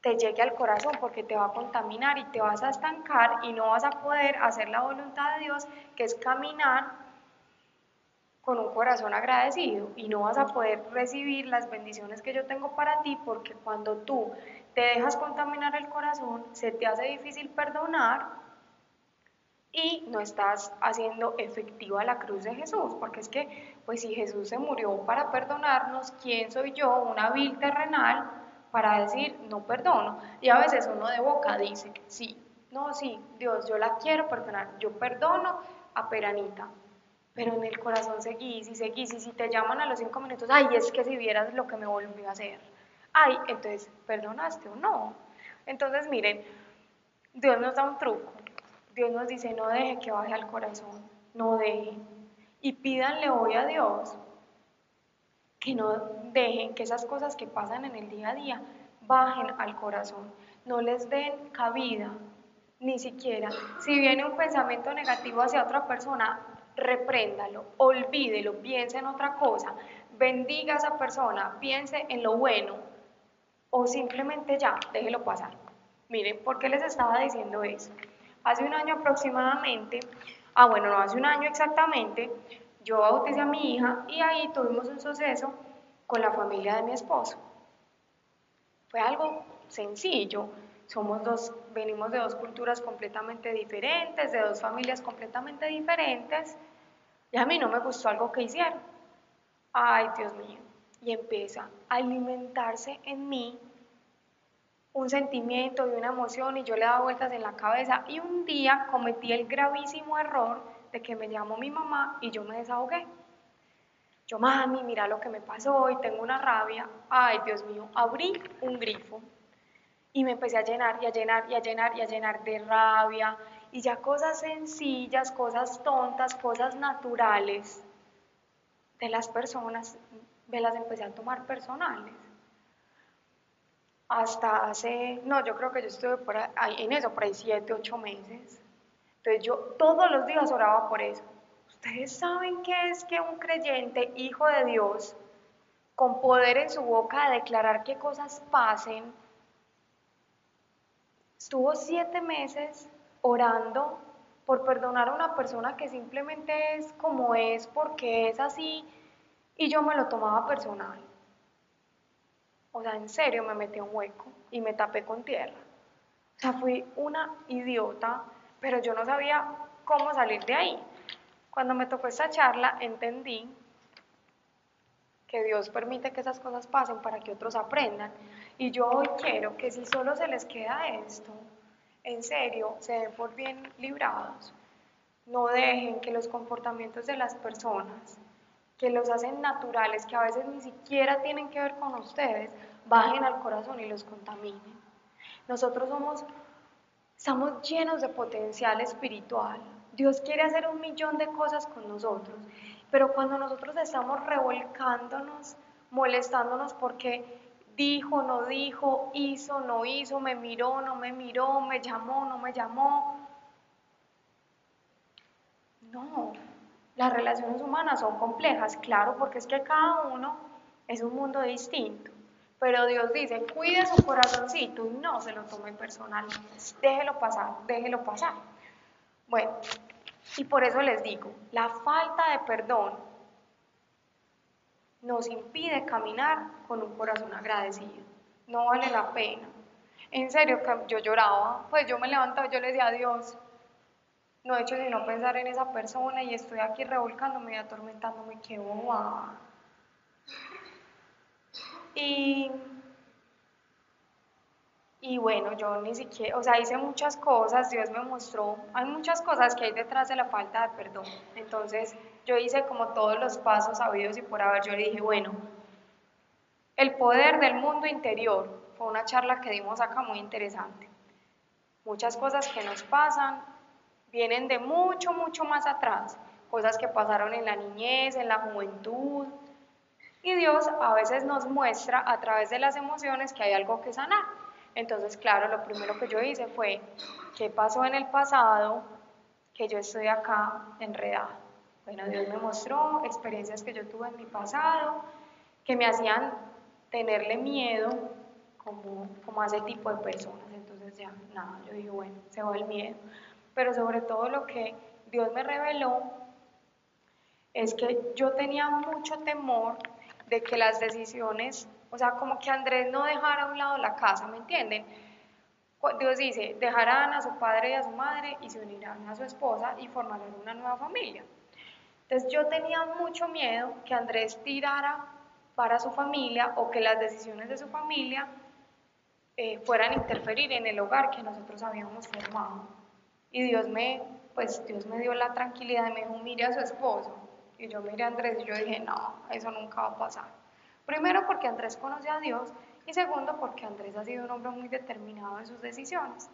te llegue al corazón porque te va a contaminar y te vas a estancar y no vas a poder hacer la voluntad de Dios, que es caminar con un corazón agradecido y no vas a poder recibir las bendiciones que yo tengo para ti porque cuando tú te dejas contaminar el corazón, se te hace difícil perdonar y no estás haciendo efectiva la cruz de Jesús, porque es que, pues si Jesús se murió para perdonarnos, ¿quién soy yo, una vil terrenal, para decir no perdono? Y a veces uno de boca dice, sí, no, sí, Dios, yo la quiero perdonar, yo perdono a Peranita, pero en el corazón seguís y seguís y si te llaman a los cinco minutos, ay, es que si vieras lo que me volvió a hacer, ay, entonces, ¿perdonaste o no? Entonces, miren, Dios nos da un truco, Dios nos dice, no deje que baje al corazón, no deje, y pídanle hoy a Dios que no dejen que esas cosas que pasan en el día a día bajen al corazón, no les den cabida, ni siquiera. Si viene un pensamiento negativo hacia otra persona, repréndalo, olvídelo, piense en otra cosa, bendiga a esa persona, piense en lo bueno o simplemente ya, déjelo pasar. Miren, ¿por qué les estaba diciendo eso? Hace un año aproximadamente, ah bueno, no hace un año exactamente, yo bauticé a mi hija y ahí tuvimos un suceso con la familia de mi esposo. Fue algo sencillo, somos dos, venimos de dos culturas completamente diferentes, de dos familias completamente diferentes, y a mí no me gustó algo que hicieron. Ay, Dios mío. Y empieza a alimentarse en mí un sentimiento y una emoción y yo le daba vueltas en la cabeza y un día cometí el gravísimo error de que me llamó mi mamá y yo me desahogué. Yo, mami, mira lo que me pasó y tengo una rabia. Ay, Dios mío, abrí un grifo y me empecé a llenar y a llenar y a llenar y a llenar de rabia y ya cosas sencillas, cosas tontas, cosas naturales de las personas, me las empecé a tomar personales. Hasta hace, no, yo creo que yo estuve por ahí, en eso, por ahí siete, ocho meses. Entonces yo todos los días oraba por eso. Ustedes saben qué es que un creyente, hijo de Dios, con poder en su boca de declarar qué cosas pasen, Estuvo siete meses orando por perdonar a una persona que simplemente es como es, porque es así, y yo me lo tomaba personal. O sea, en serio me metí un hueco y me tapé con tierra. O sea, fui una idiota, pero yo no sabía cómo salir de ahí. Cuando me tocó esta charla, entendí que Dios permite que esas cosas pasen para que otros aprendan. Y yo hoy quiero que si solo se les queda esto, en serio, se den por bien librados. No dejen que los comportamientos de las personas, que los hacen naturales, que a veces ni siquiera tienen que ver con ustedes, bajen al corazón y los contaminen. Nosotros somos, estamos llenos de potencial espiritual. Dios quiere hacer un millón de cosas con nosotros, pero cuando nosotros estamos revolcándonos, molestándonos porque dijo, no dijo, hizo, no hizo, me miró, no me miró, me llamó, no me llamó. No, las relaciones humanas son complejas, claro, porque es que cada uno es un mundo distinto. Pero Dios dice, cuide su corazoncito y no se lo tome personal. Déjelo pasar, déjelo pasar. Bueno, y por eso les digo, la falta de perdón nos impide caminar con un corazón agradecido. No vale la pena. En serio, yo lloraba, pues yo me levantaba, yo le decía a Dios, no he hecho sino pensar en esa persona y estoy aquí revolcándome y atormentándome, qué boba. Y, y bueno, yo ni siquiera, o sea, hice muchas cosas, Dios me mostró, hay muchas cosas que hay detrás de la falta de perdón. Entonces, yo hice como todos los pasos sabidos y por haber, yo le dije, bueno, el poder del mundo interior, fue una charla que dimos acá muy interesante. Muchas cosas que nos pasan vienen de mucho, mucho más atrás, cosas que pasaron en la niñez, en la juventud. Y Dios a veces nos muestra a través de las emociones que hay algo que sanar. Entonces, claro, lo primero que yo hice fue, ¿qué pasó en el pasado que yo estoy acá enredada? Bueno, Dios me mostró experiencias que yo tuve en mi pasado que me hacían tenerle miedo como, como a ese tipo de personas. Entonces ya, nada, yo dije, bueno, se va el miedo. Pero sobre todo lo que Dios me reveló es que yo tenía mucho temor de que las decisiones, o sea, como que Andrés no dejara a un lado la casa, ¿me entienden? Dios dice, dejarán a su padre y a su madre y se unirán a su esposa y formarán una nueva familia. Entonces yo tenía mucho miedo que Andrés tirara para su familia o que las decisiones de su familia eh, fueran a interferir en el hogar que nosotros habíamos formado. Y Dios me, pues Dios me dio la tranquilidad y me dijo, mire a su esposo. Y yo miré a Andrés y yo dije, no, eso nunca va a pasar. Primero porque Andrés conoce a Dios y segundo porque Andrés ha sido un hombre muy determinado en sus decisiones.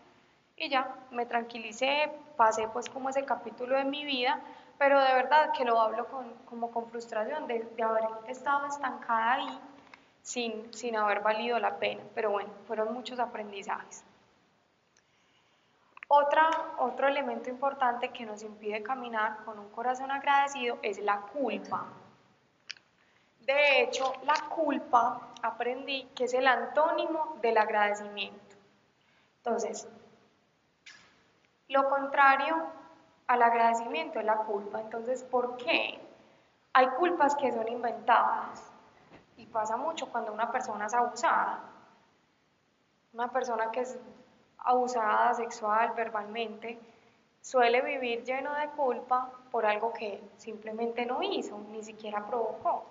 Y ya, me tranquilicé, pasé pues como ese capítulo de mi vida pero de verdad que lo hablo con, como con frustración de, haber estado estancada ahí sin, sin haber valido la pena. Pero bueno, fueron muchos aprendizajes. Otra, otro elemento importante que nos impide caminar con un corazón agradecido es la culpa. De hecho, la culpa aprendí que es el antónimo del agradecimiento. Entonces, lo contrario al agradecimiento es la culpa. Entonces, ¿por qué? Hay culpas que son inventadas y pasa mucho cuando una persona es abusada. Una persona que es abusada sexual, verbalmente, suele vivir lleno de culpa por algo que simplemente no hizo, ni siquiera provocó.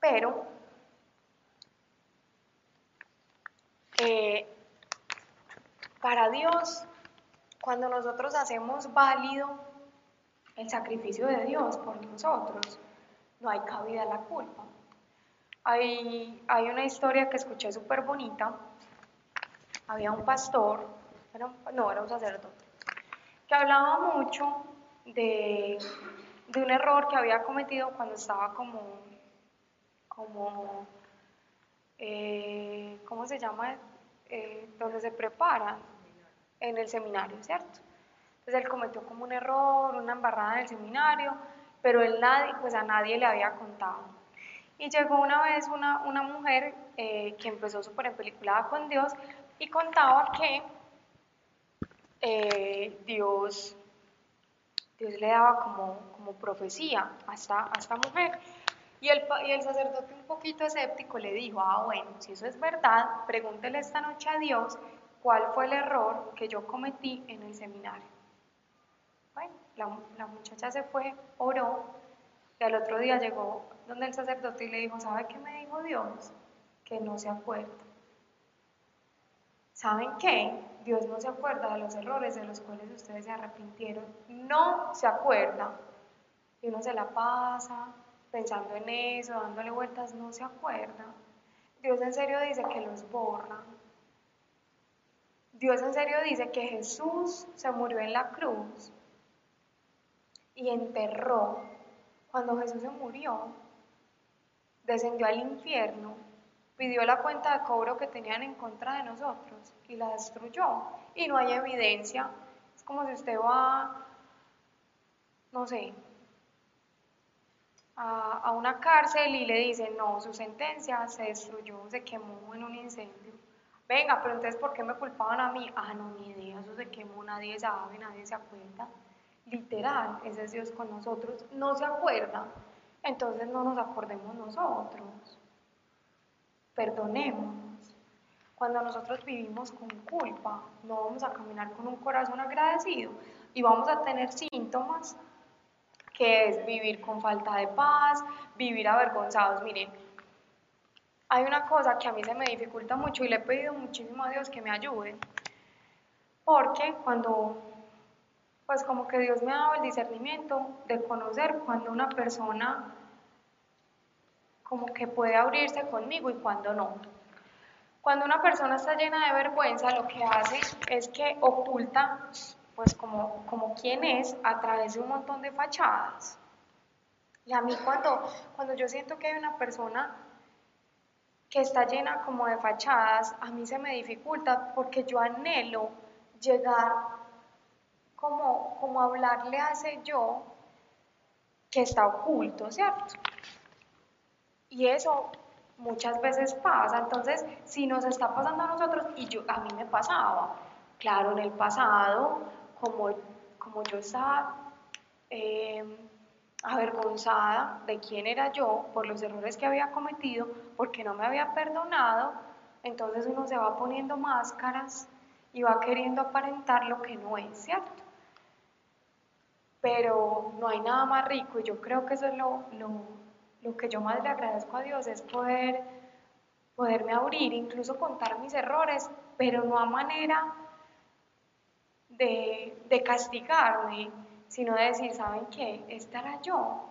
Pero eh, para Dios, cuando nosotros hacemos válido el sacrificio de Dios por nosotros, no hay cabida a la culpa. Hay, una historia que escuché súper bonita. Había un pastor, no, era un sacerdote, que hablaba mucho de, un error que había cometido cuando estaba como, como eh, ¿cómo se llama? Eh, donde se preparan en el seminario, ¿cierto? Entonces él cometió como un error, una embarrada en el seminario, pero él nadie, pues a nadie le había contado. Y llegó una vez una, una mujer eh, que empezó súper empeliculada con Dios y contaba que eh, Dios, Dios le daba como, como profecía a esta, mujer. Y el, y el sacerdote un poquito escéptico le dijo, ah, bueno, si eso es verdad, pregúntele esta noche a Dios cuál fue el error que yo cometí en el seminario. Bueno, la, muchacha se fue, oró, y al otro día llegó donde el sacerdote y le dijo, ¿sabe qué me dijo Dios? Que no se acuerda. ¿Saben qué? Dios no se acuerda de los errores de los cuales ustedes se arrepintieron. No se acuerda. Y uno se la pasa pensando en eso, dándole vueltas, no se acuerda. Dios en serio dice que los borra. Dios en serio dice que Jesús se murió en la cruz y enterró. Cuando Jesús se murió, descendió al infierno, pidió la cuenta de cobro que tenían en contra de nosotros y la destruyó. Y no hay evidencia. Es como si usted va, no sé, a, una cárcel y le dicen, no, su sentencia se destruyó, se quemó en un incendio. Venga, pero entonces, ¿por qué me culpaban a mí? Ah, no, ni idea, eso se quemó, nadie sabe, nadie se acuerda. Literal, ese es Dios con nosotros, no se acuerda, entonces no nos acordemos nosotros. Perdonémonos. Cuando nosotros vivimos con culpa, no vamos a caminar con un corazón agradecido y vamos a tener síntomas que es vivir con falta de paz, vivir avergonzados. Miren, hay una cosa que a mí se me dificulta mucho y le he pedido muchísimo a Dios que me ayude, porque cuando, pues como que Dios me ha dado el discernimiento de conocer cuando una persona como que puede abrirse conmigo y cuando no. Cuando una persona está llena de vergüenza, lo que hace es que oculta pues como, como quién es a través de un montón de fachadas. Y a mí cuando, cuando yo siento que hay una persona que está llena como de fachadas, a mí se me dificulta porque yo anhelo llegar como, como hablarle a ese yo que está oculto, ¿cierto? Y eso muchas veces pasa, entonces si nos está pasando a nosotros, y yo, a mí me pasaba, claro, en el pasado como, como yo estaba em, avergonzada de quién era yo por los errores que había cometido, porque no me había perdonado, entonces uno se va poniendo máscaras y va queriendo aparentar lo que no es, ¿cierto? Pero no hay nada más rico y yo creo que eso es lo, lo, lo que yo más le agradezco a Dios, es poder, poderme abrir, incluso contar mis errores, pero no a manera de, castigarme, sino de decir, ¿saben qué? Esta era yo.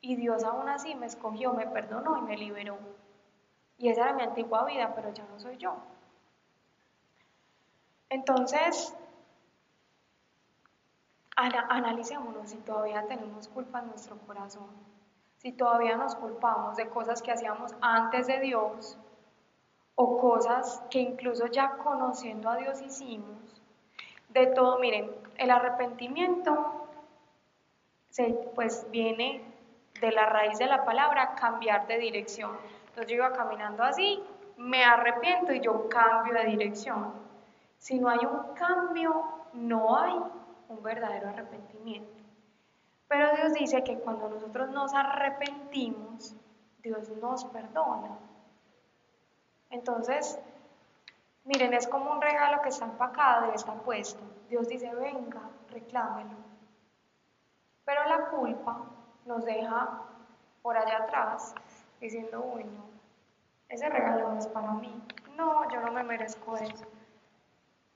Y Dios aún así me escogió, me perdonó y me liberó. Y esa era mi antigua vida, pero ya no soy yo. Entonces, analicémonos si todavía tenemos culpa en nuestro corazón, si todavía nos culpamos de cosas que hacíamos antes de Dios o cosas que incluso ya conociendo a Dios hicimos de todo, miren, el arrepentimiento se, pues viene de la raíz de la palabra cambiar de dirección. Entonces yo iba caminando así, me arrepiento y yo cambio de dirección. Si no hay un cambio, no hay un verdadero arrepentimiento. Pero Dios dice que cuando nosotros nos arrepentimos, Dios nos perdona. Entonces, Miren, es como un regalo que está empacado y está puesto. Dios dice, venga, reclámelo. Pero la culpa nos deja por allá atrás diciendo, uy, no, ese regalo no es para mí. No, yo no me merezco eso.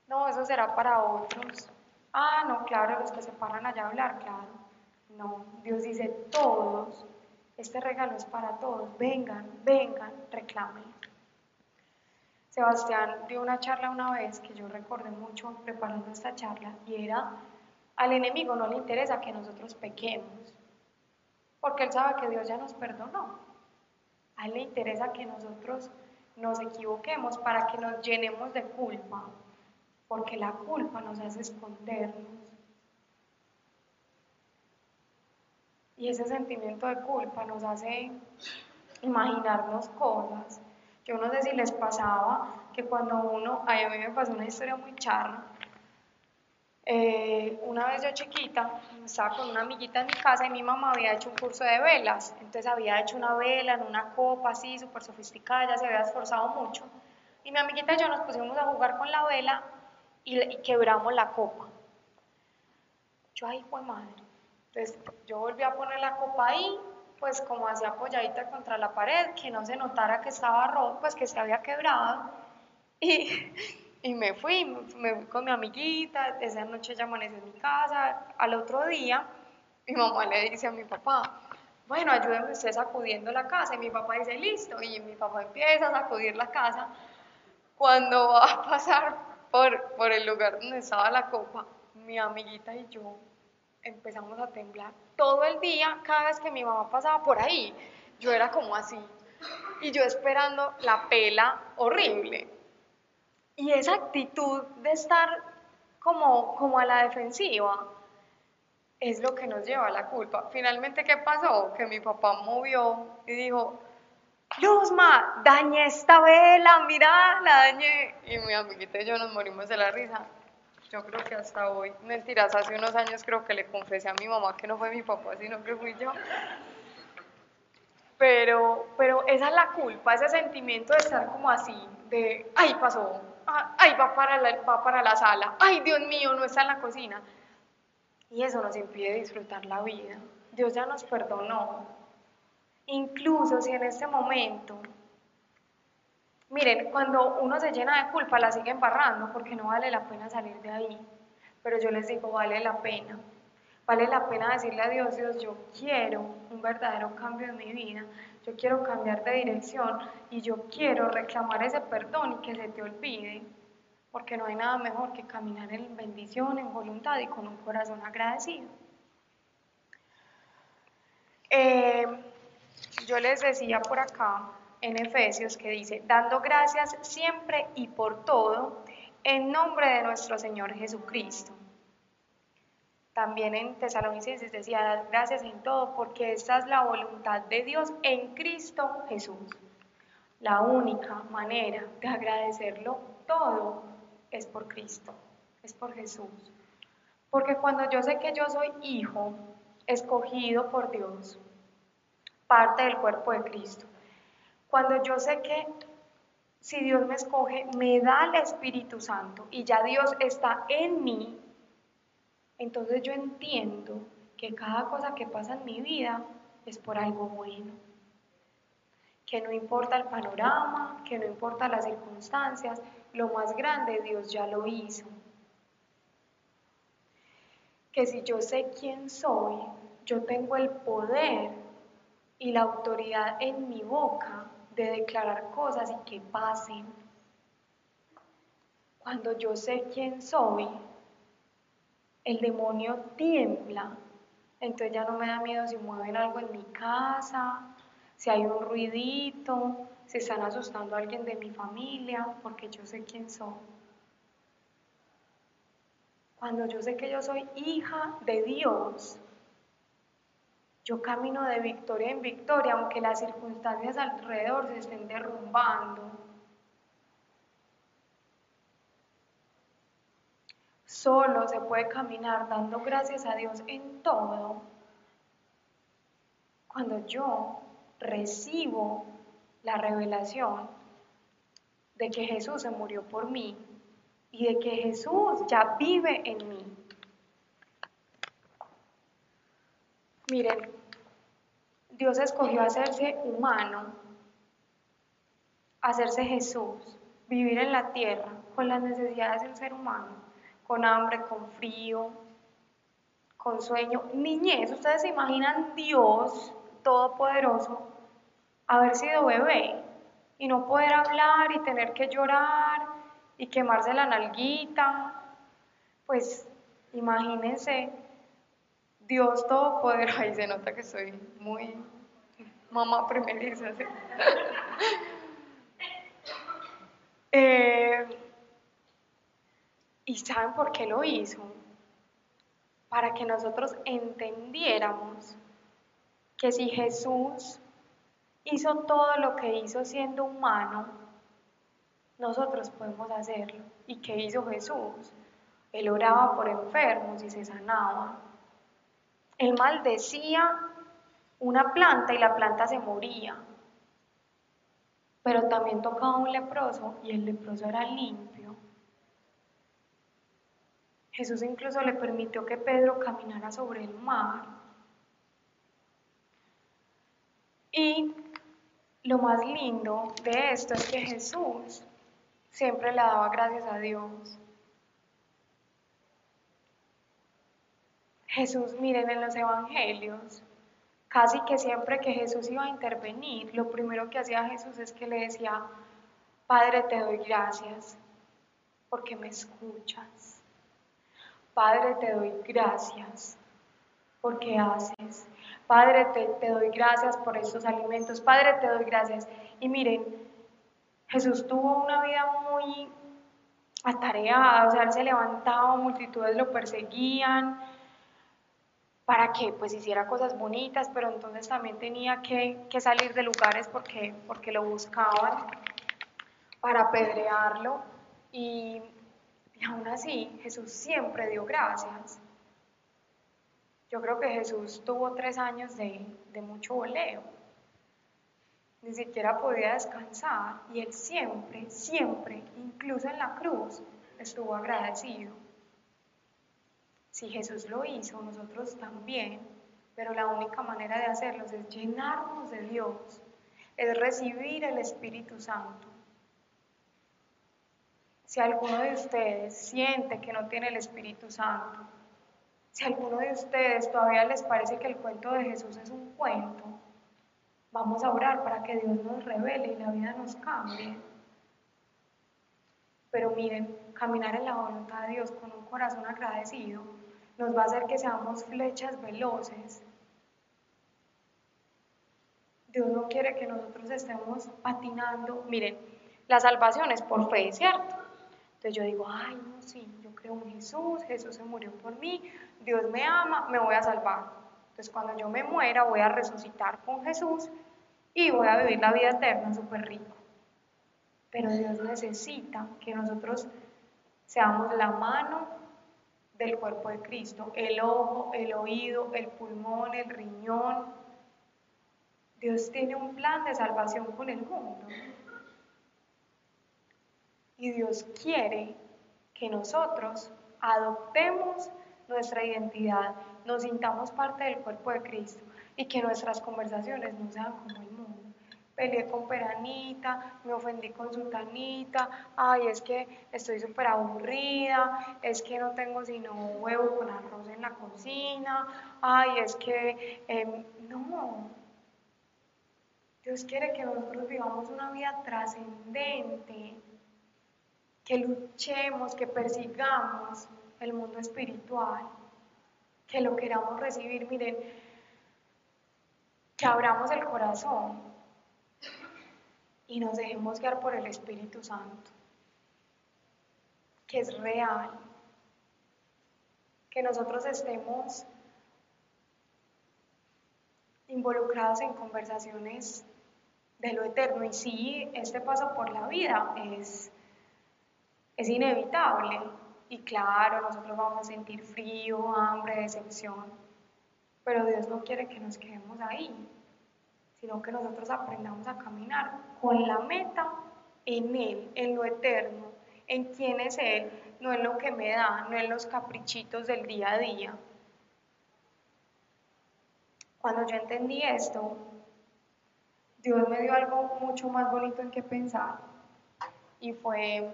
No, eso será para otros. Ah, no, claro, los que se paran allá a hablar, claro. No, Dios dice, todos, este regalo es para todos. Vengan, vengan, reclámenlo. Sebastián dio una charla una vez que yo recordé mucho preparando esta charla y era, al enemigo no le interesa que nosotros pequemos, porque él sabe que Dios ya nos perdonó. A él le interesa que nosotros nos equivoquemos para que nos llenemos de culpa, porque la culpa nos hace escondernos. Y ese sentimiento de culpa nos hace imaginarnos cosas yo no sé si les pasaba que cuando uno, a mí me pasó una historia muy charra. Eh, una vez yo chiquita, estaba con una amiguita en mi casa y mi mamá había hecho un curso de velas. Entonces había hecho una vela en una copa así, súper sofisticada, ya se había esforzado mucho. Y mi amiguita y yo nos pusimos a jugar con la vela y, quebramos la copa. Yo, ahí fue madre. Entonces yo volví a poner la copa ahí, pues como así apoyadita contra la pared, que no se notara que estaba roto, pues que se había quebrado. Y, y me fui, me fui con mi amiguita, esa noche ya amanecí en mi casa. Al otro día, mi mamá le dice a mi papá, bueno, ayúdenme usted sacudiendo la casa. Y mi papá dice, listo. Y mi papá empieza a sacudir la casa. Cuando va a pasar por, por el lugar donde estaba la copa, mi amiguita y yo empezamos a temblar. Todo el día, cada vez que mi mamá pasaba por ahí, yo era como así. Y yo esperando la pela horrible. Y esa actitud de estar como, como a la defensiva es lo que nos lleva a la culpa. Finalmente, ¿qué pasó? Que mi papá movió y dijo, Luzma, dañé esta vela, mira, la dañé. Y mi amiguita y yo nos morimos de la risa. Yo creo que hasta hoy, mentiras, hace unos años creo que le confesé a mi mamá que no fue mi papá, sino que fui yo. Pero, pero esa es la culpa, ese sentimiento de estar como así, de, ay, pasó, ay, va para la, va para la sala, ay, Dios mío, no está en la cocina. Y eso nos impide disfrutar la vida. Dios ya nos perdonó, Incluso si en este momento, miren, cuando uno se llena de culpa la sigue embarrando porque no vale la pena salir de ahí. Pero yo les digo, vale la pena. Vale la pena decirle a Dios, Dios, yo quiero un verdadero cambio en mi vida, yo quiero cambiar de dirección y yo quiero reclamar ese perdón y que se te olvide, porque no hay nada mejor que caminar en bendición, en voluntad y con un corazón agradecido. Eh, yo les decía por acá en Efesios que dice, dando gracias siempre y por todo en nombre de nuestro Señor Jesucristo. También en Tesalonicenses decía, dar gracias en todo porque esta es la voluntad de Dios en Cristo Jesús. La única manera de agradecerlo todo es por Cristo, es por Jesús. Porque cuando yo sé que yo soy hijo, escogido por Dios, parte del cuerpo de Cristo. Cuando yo sé que si Dios me escoge, me da el Espíritu Santo y ya Dios está en mí, entonces yo entiendo que cada cosa que pasa en mi vida es por algo bueno. Que no importa el panorama, que no importa las circunstancias, lo más grande Dios ya lo hizo. Que si yo sé quién soy, yo tengo el poder y la autoridad en mi boca de declarar cosas y que pasen. Cuando yo sé quién soy, el demonio tiembla, entonces ya no me da miedo si mueven algo en mi casa, si hay un ruidito, si están asustando a alguien de mi familia, porque yo sé quién soy. Cuando yo sé que yo soy hija de Dios, yo camino de victoria en victoria, aunque las circunstancias alrededor se estén derrumbando. Solo se puede caminar dando gracias a Dios en todo cuando yo recibo la revelación de que Jesús se murió por mí y de que Jesús ya vive en mí. Miren, Dios escogió hacerse humano, hacerse Jesús, vivir en la tierra con las necesidades de un ser humano, con hambre, con frío, con sueño, niñez. Ustedes se imaginan Dios Todopoderoso haber sido bebé y no poder hablar y tener que llorar y quemarse la nalguita. Pues imagínense Dios Todopoderoso, ahí se nota que soy muy mamá primeriza. *laughs* Eh, ¿Y saben por qué lo hizo? Para que nosotros entendiéramos que si Jesús hizo todo lo que hizo siendo humano, nosotros podemos hacerlo. ¿Y qué hizo Jesús? Él oraba por enfermos y se sanaba. Él maldecía una planta y la planta se moría. pero también tocaba un leproso y el leproso era limpio. Jesús incluso le permitió que Pedro caminara sobre el mar. Y lo más lindo de esto es que Jesús siempre le daba gracias a Dios. Jesús, miren en los evangelios, casi que siempre que Jesús iba a intervenir, lo primero que hacía Jesús es que le decía, Padre, te doy gracias porque me escuchas. Padre, te doy gracias porque haces. Padre, te, doy gracias por estos alimentos. Padre, te doy gracias. Y miren, Jesús tuvo una vida muy atareada, o sea, él se levantaba, multitudes lo perseguían, para que pues hiciera cosas bonitas, pero entonces también tenía que, salir de lugares porque, porque lo buscaban para apedrearlo y, aún así Jesús siempre dio gracias. Yo creo que Jesús tuvo tres años de, mucho voleo, ni siquiera podía descansar y él siempre, siempre, incluso en la cruz, estuvo agradecido. Si Jesús lo hizo, nosotros también, pero la única manera de hacerlo es llenarnos de Dios, es recibir el Espíritu Santo. Si alguno de ustedes siente que no tiene el Espíritu Santo, si alguno de ustedes todavía les parece que el cuento de Jesús es un cuento, vamos a orar para que Dios nos revele y la vida nos cambie. Pero miren, caminar en la voluntad de Dios con un corazón agradecido nos va a hacer que seamos flechas veloces. Dios no quiere que nosotros estemos patinando. Miren, la salvación es por fe, ¿cierto? Entonces yo digo, ay, no, sí, yo creo en Jesús, Jesús se murió por mí, Dios me ama, me voy a salvar. Entonces cuando yo me muera voy a resucitar con Jesús y voy a vivir la vida eterna súper rico. Pero Dios necesita que nosotros seamos la mano del cuerpo de Cristo, el ojo, el oído, el pulmón, el riñón. Dios tiene un plan de salvación con el mundo. Y Dios quiere que nosotros adoptemos nuestra identidad, nos sintamos parte del cuerpo de Cristo y que nuestras conversaciones no sean como el mundo peleé con Peranita, me ofendí con Sultanita, ay, es que estoy súper aburrida, es que no tengo sino huevo con arroz en la cocina, ay, es que em, no. Dios quiere que nosotros vivamos una vida trascendente, que luchemos, que persigamos el mundo espiritual, que lo queramos recibir, miren, que abramos el corazón y nos dejemos guiar por el Espíritu Santo, que es real, que nosotros estemos involucrados en conversaciones de lo eterno. Y sí, este paso por la vida es, es inevitable. Y claro, nosotros vamos a sentir frío, hambre, decepción. Pero Dios no quiere que nos quedemos ahí sino que nosotros aprendamos a caminar con la meta en Él, en lo eterno, en quién es Él, no en lo que me da, no en los caprichitos del día a día. Cuando yo entendí esto, Dios me dio algo mucho más bonito en que pensar y fue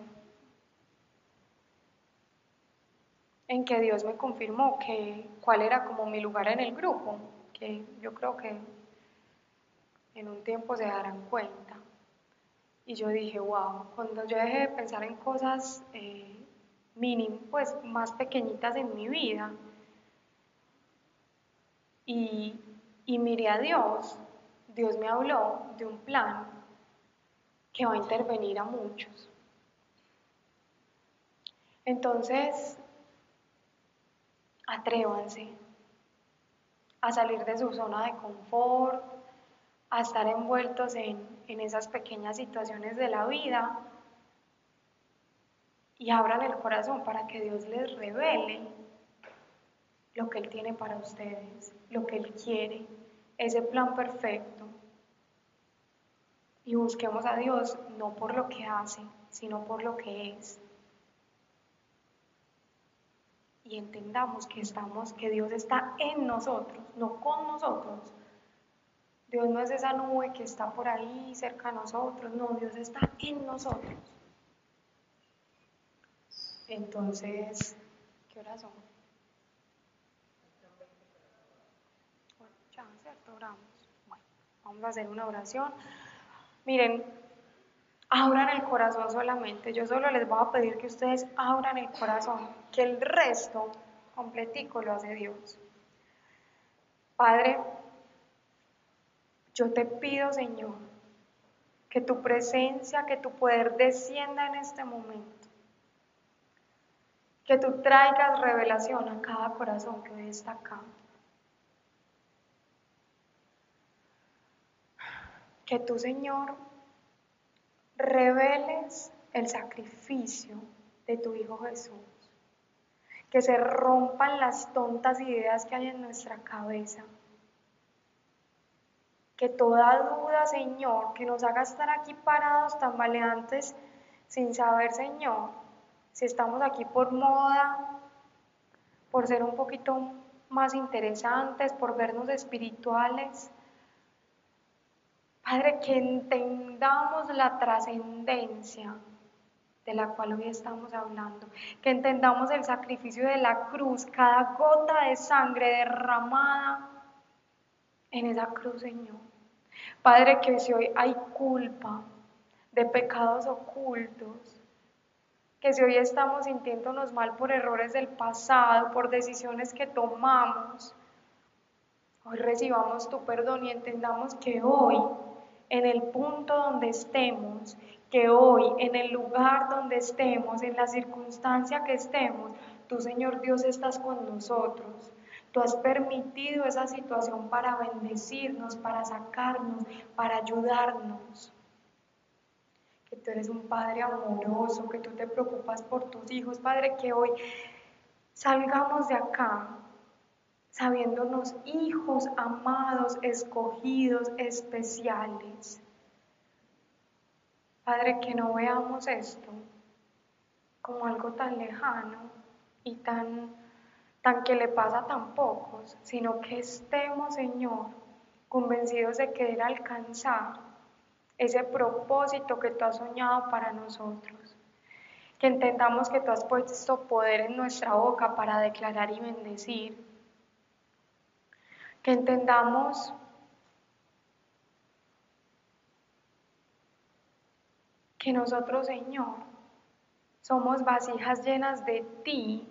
en que Dios me confirmó que cuál era como mi lugar en el grupo, que yo creo que en un tiempo se darán cuenta. Y yo dije, wow, cuando yo dejé de pensar en cosas eh, mínimas, pues más pequeñitas en mi vida, y, y miré a Dios, Dios me habló de un plan que va a intervenir a muchos. Entonces, atrévanse a salir de su zona de confort, a estar envueltos en, esas pequeñas situaciones de la vida y abran el corazón para que Dios les revele lo que Él tiene para ustedes, lo que Él quiere, ese plan perfecto. y busquemos a Dios no por lo que hace, sino por lo que es. Y entendamos que estamos, que Dios está en nosotros, no con nosotros. Dios no es esa nube que está por ahí cerca de nosotros, no, Dios está en nosotros. Entonces, ¿qué horas son? Bueno, ya, ¿cierto? Oramos. Bueno, vamos a hacer una oración. Miren, abran el corazón solamente. Yo solo les voy a pedir que ustedes abran el corazón, que el resto completico lo hace Dios. Padre, yo te pido, Señor, que tu presencia, que tu poder descienda en este momento. Que tú traigas revelación a cada corazón que hoy está acá. Que tú, Señor, reveles el sacrificio de tu Hijo Jesús. Que se rompan las tontas ideas que hay en nuestra cabeza. Que toda duda, Señor, que nos haga estar aquí parados, tambaleantes, sin saber, Señor, si estamos aquí por moda, por ser un poquito más interesantes, por vernos espirituales, Padre, que entendamos la trascendencia de la cual hoy estamos hablando, que entendamos el sacrificio de la cruz, cada gota de sangre derramada en esa cruz, Señor. Padre, que si hoy hay culpa de pecados ocultos, que si hoy estamos sintiéndonos mal por errores del pasado, por decisiones que tomamos, hoy recibamos tu perdón y entendamos que hoy en el punto donde estemos, que hoy, en el lugar donde estemos, en la circunstancia que estemos, tú, Señor Dios, estás con nosotros. Tú has permitido esa situación para bendecirnos, para sacarnos, para ayudarnos. Que tú eres un Padre amoroso, que tú te preocupas por tus hijos, Padre, que hoy salgamos de acá sabiéndonos hijos amados, escogidos, especiales. Padre, que no veamos esto como algo tan lejano y tan, tan que le pasa a tan pocos, sino que estemos, Señor, convencidos de querer alcanzar ese propósito que tú has soñado para nosotros. Que entendamos que tú has puesto poder en nuestra boca para declarar y bendecir que entendamos que nosotros, Señor, somos vasijas llenas de ti.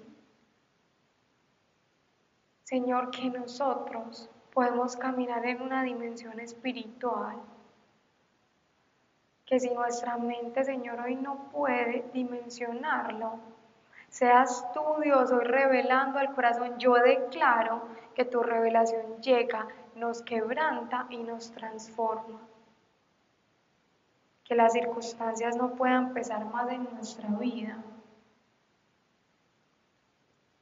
Señor, que nosotros podemos caminar en una dimensión espiritual. Que si nuestra mente, Señor, hoy no puede dimensionarlo, Seas tú, Dios, hoy revelando al corazón. Yo declaro que tu revelación llega, nos quebranta y nos transforma. Que las circunstancias no puedan pesar más en nuestra vida.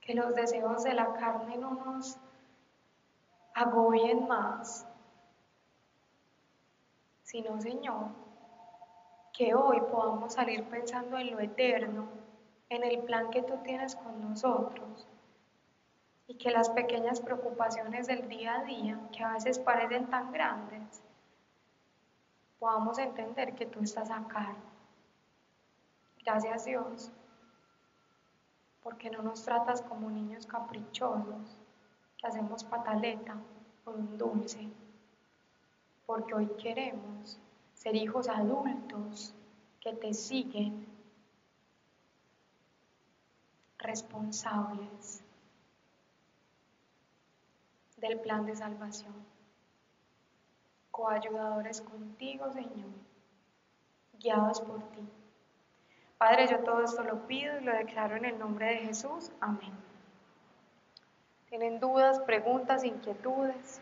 Que los deseos de la carne no nos agobien más. Sino, Señor, que hoy podamos salir pensando en lo eterno en el plan que tú tienes con nosotros y que las pequeñas preocupaciones del día a día, que a veces parecen tan grandes, podamos entender que tú estás acá. Gracias Dios, porque no nos tratas como niños caprichosos, que hacemos pataleta por un dulce, porque hoy queremos ser hijos adultos que te siguen responsables del plan de salvación, coayudadores contigo, Señor, guiados por ti. Padre, yo todo esto lo pido y lo declaro en el nombre de Jesús. Amén. ¿Tienen dudas, preguntas, inquietudes?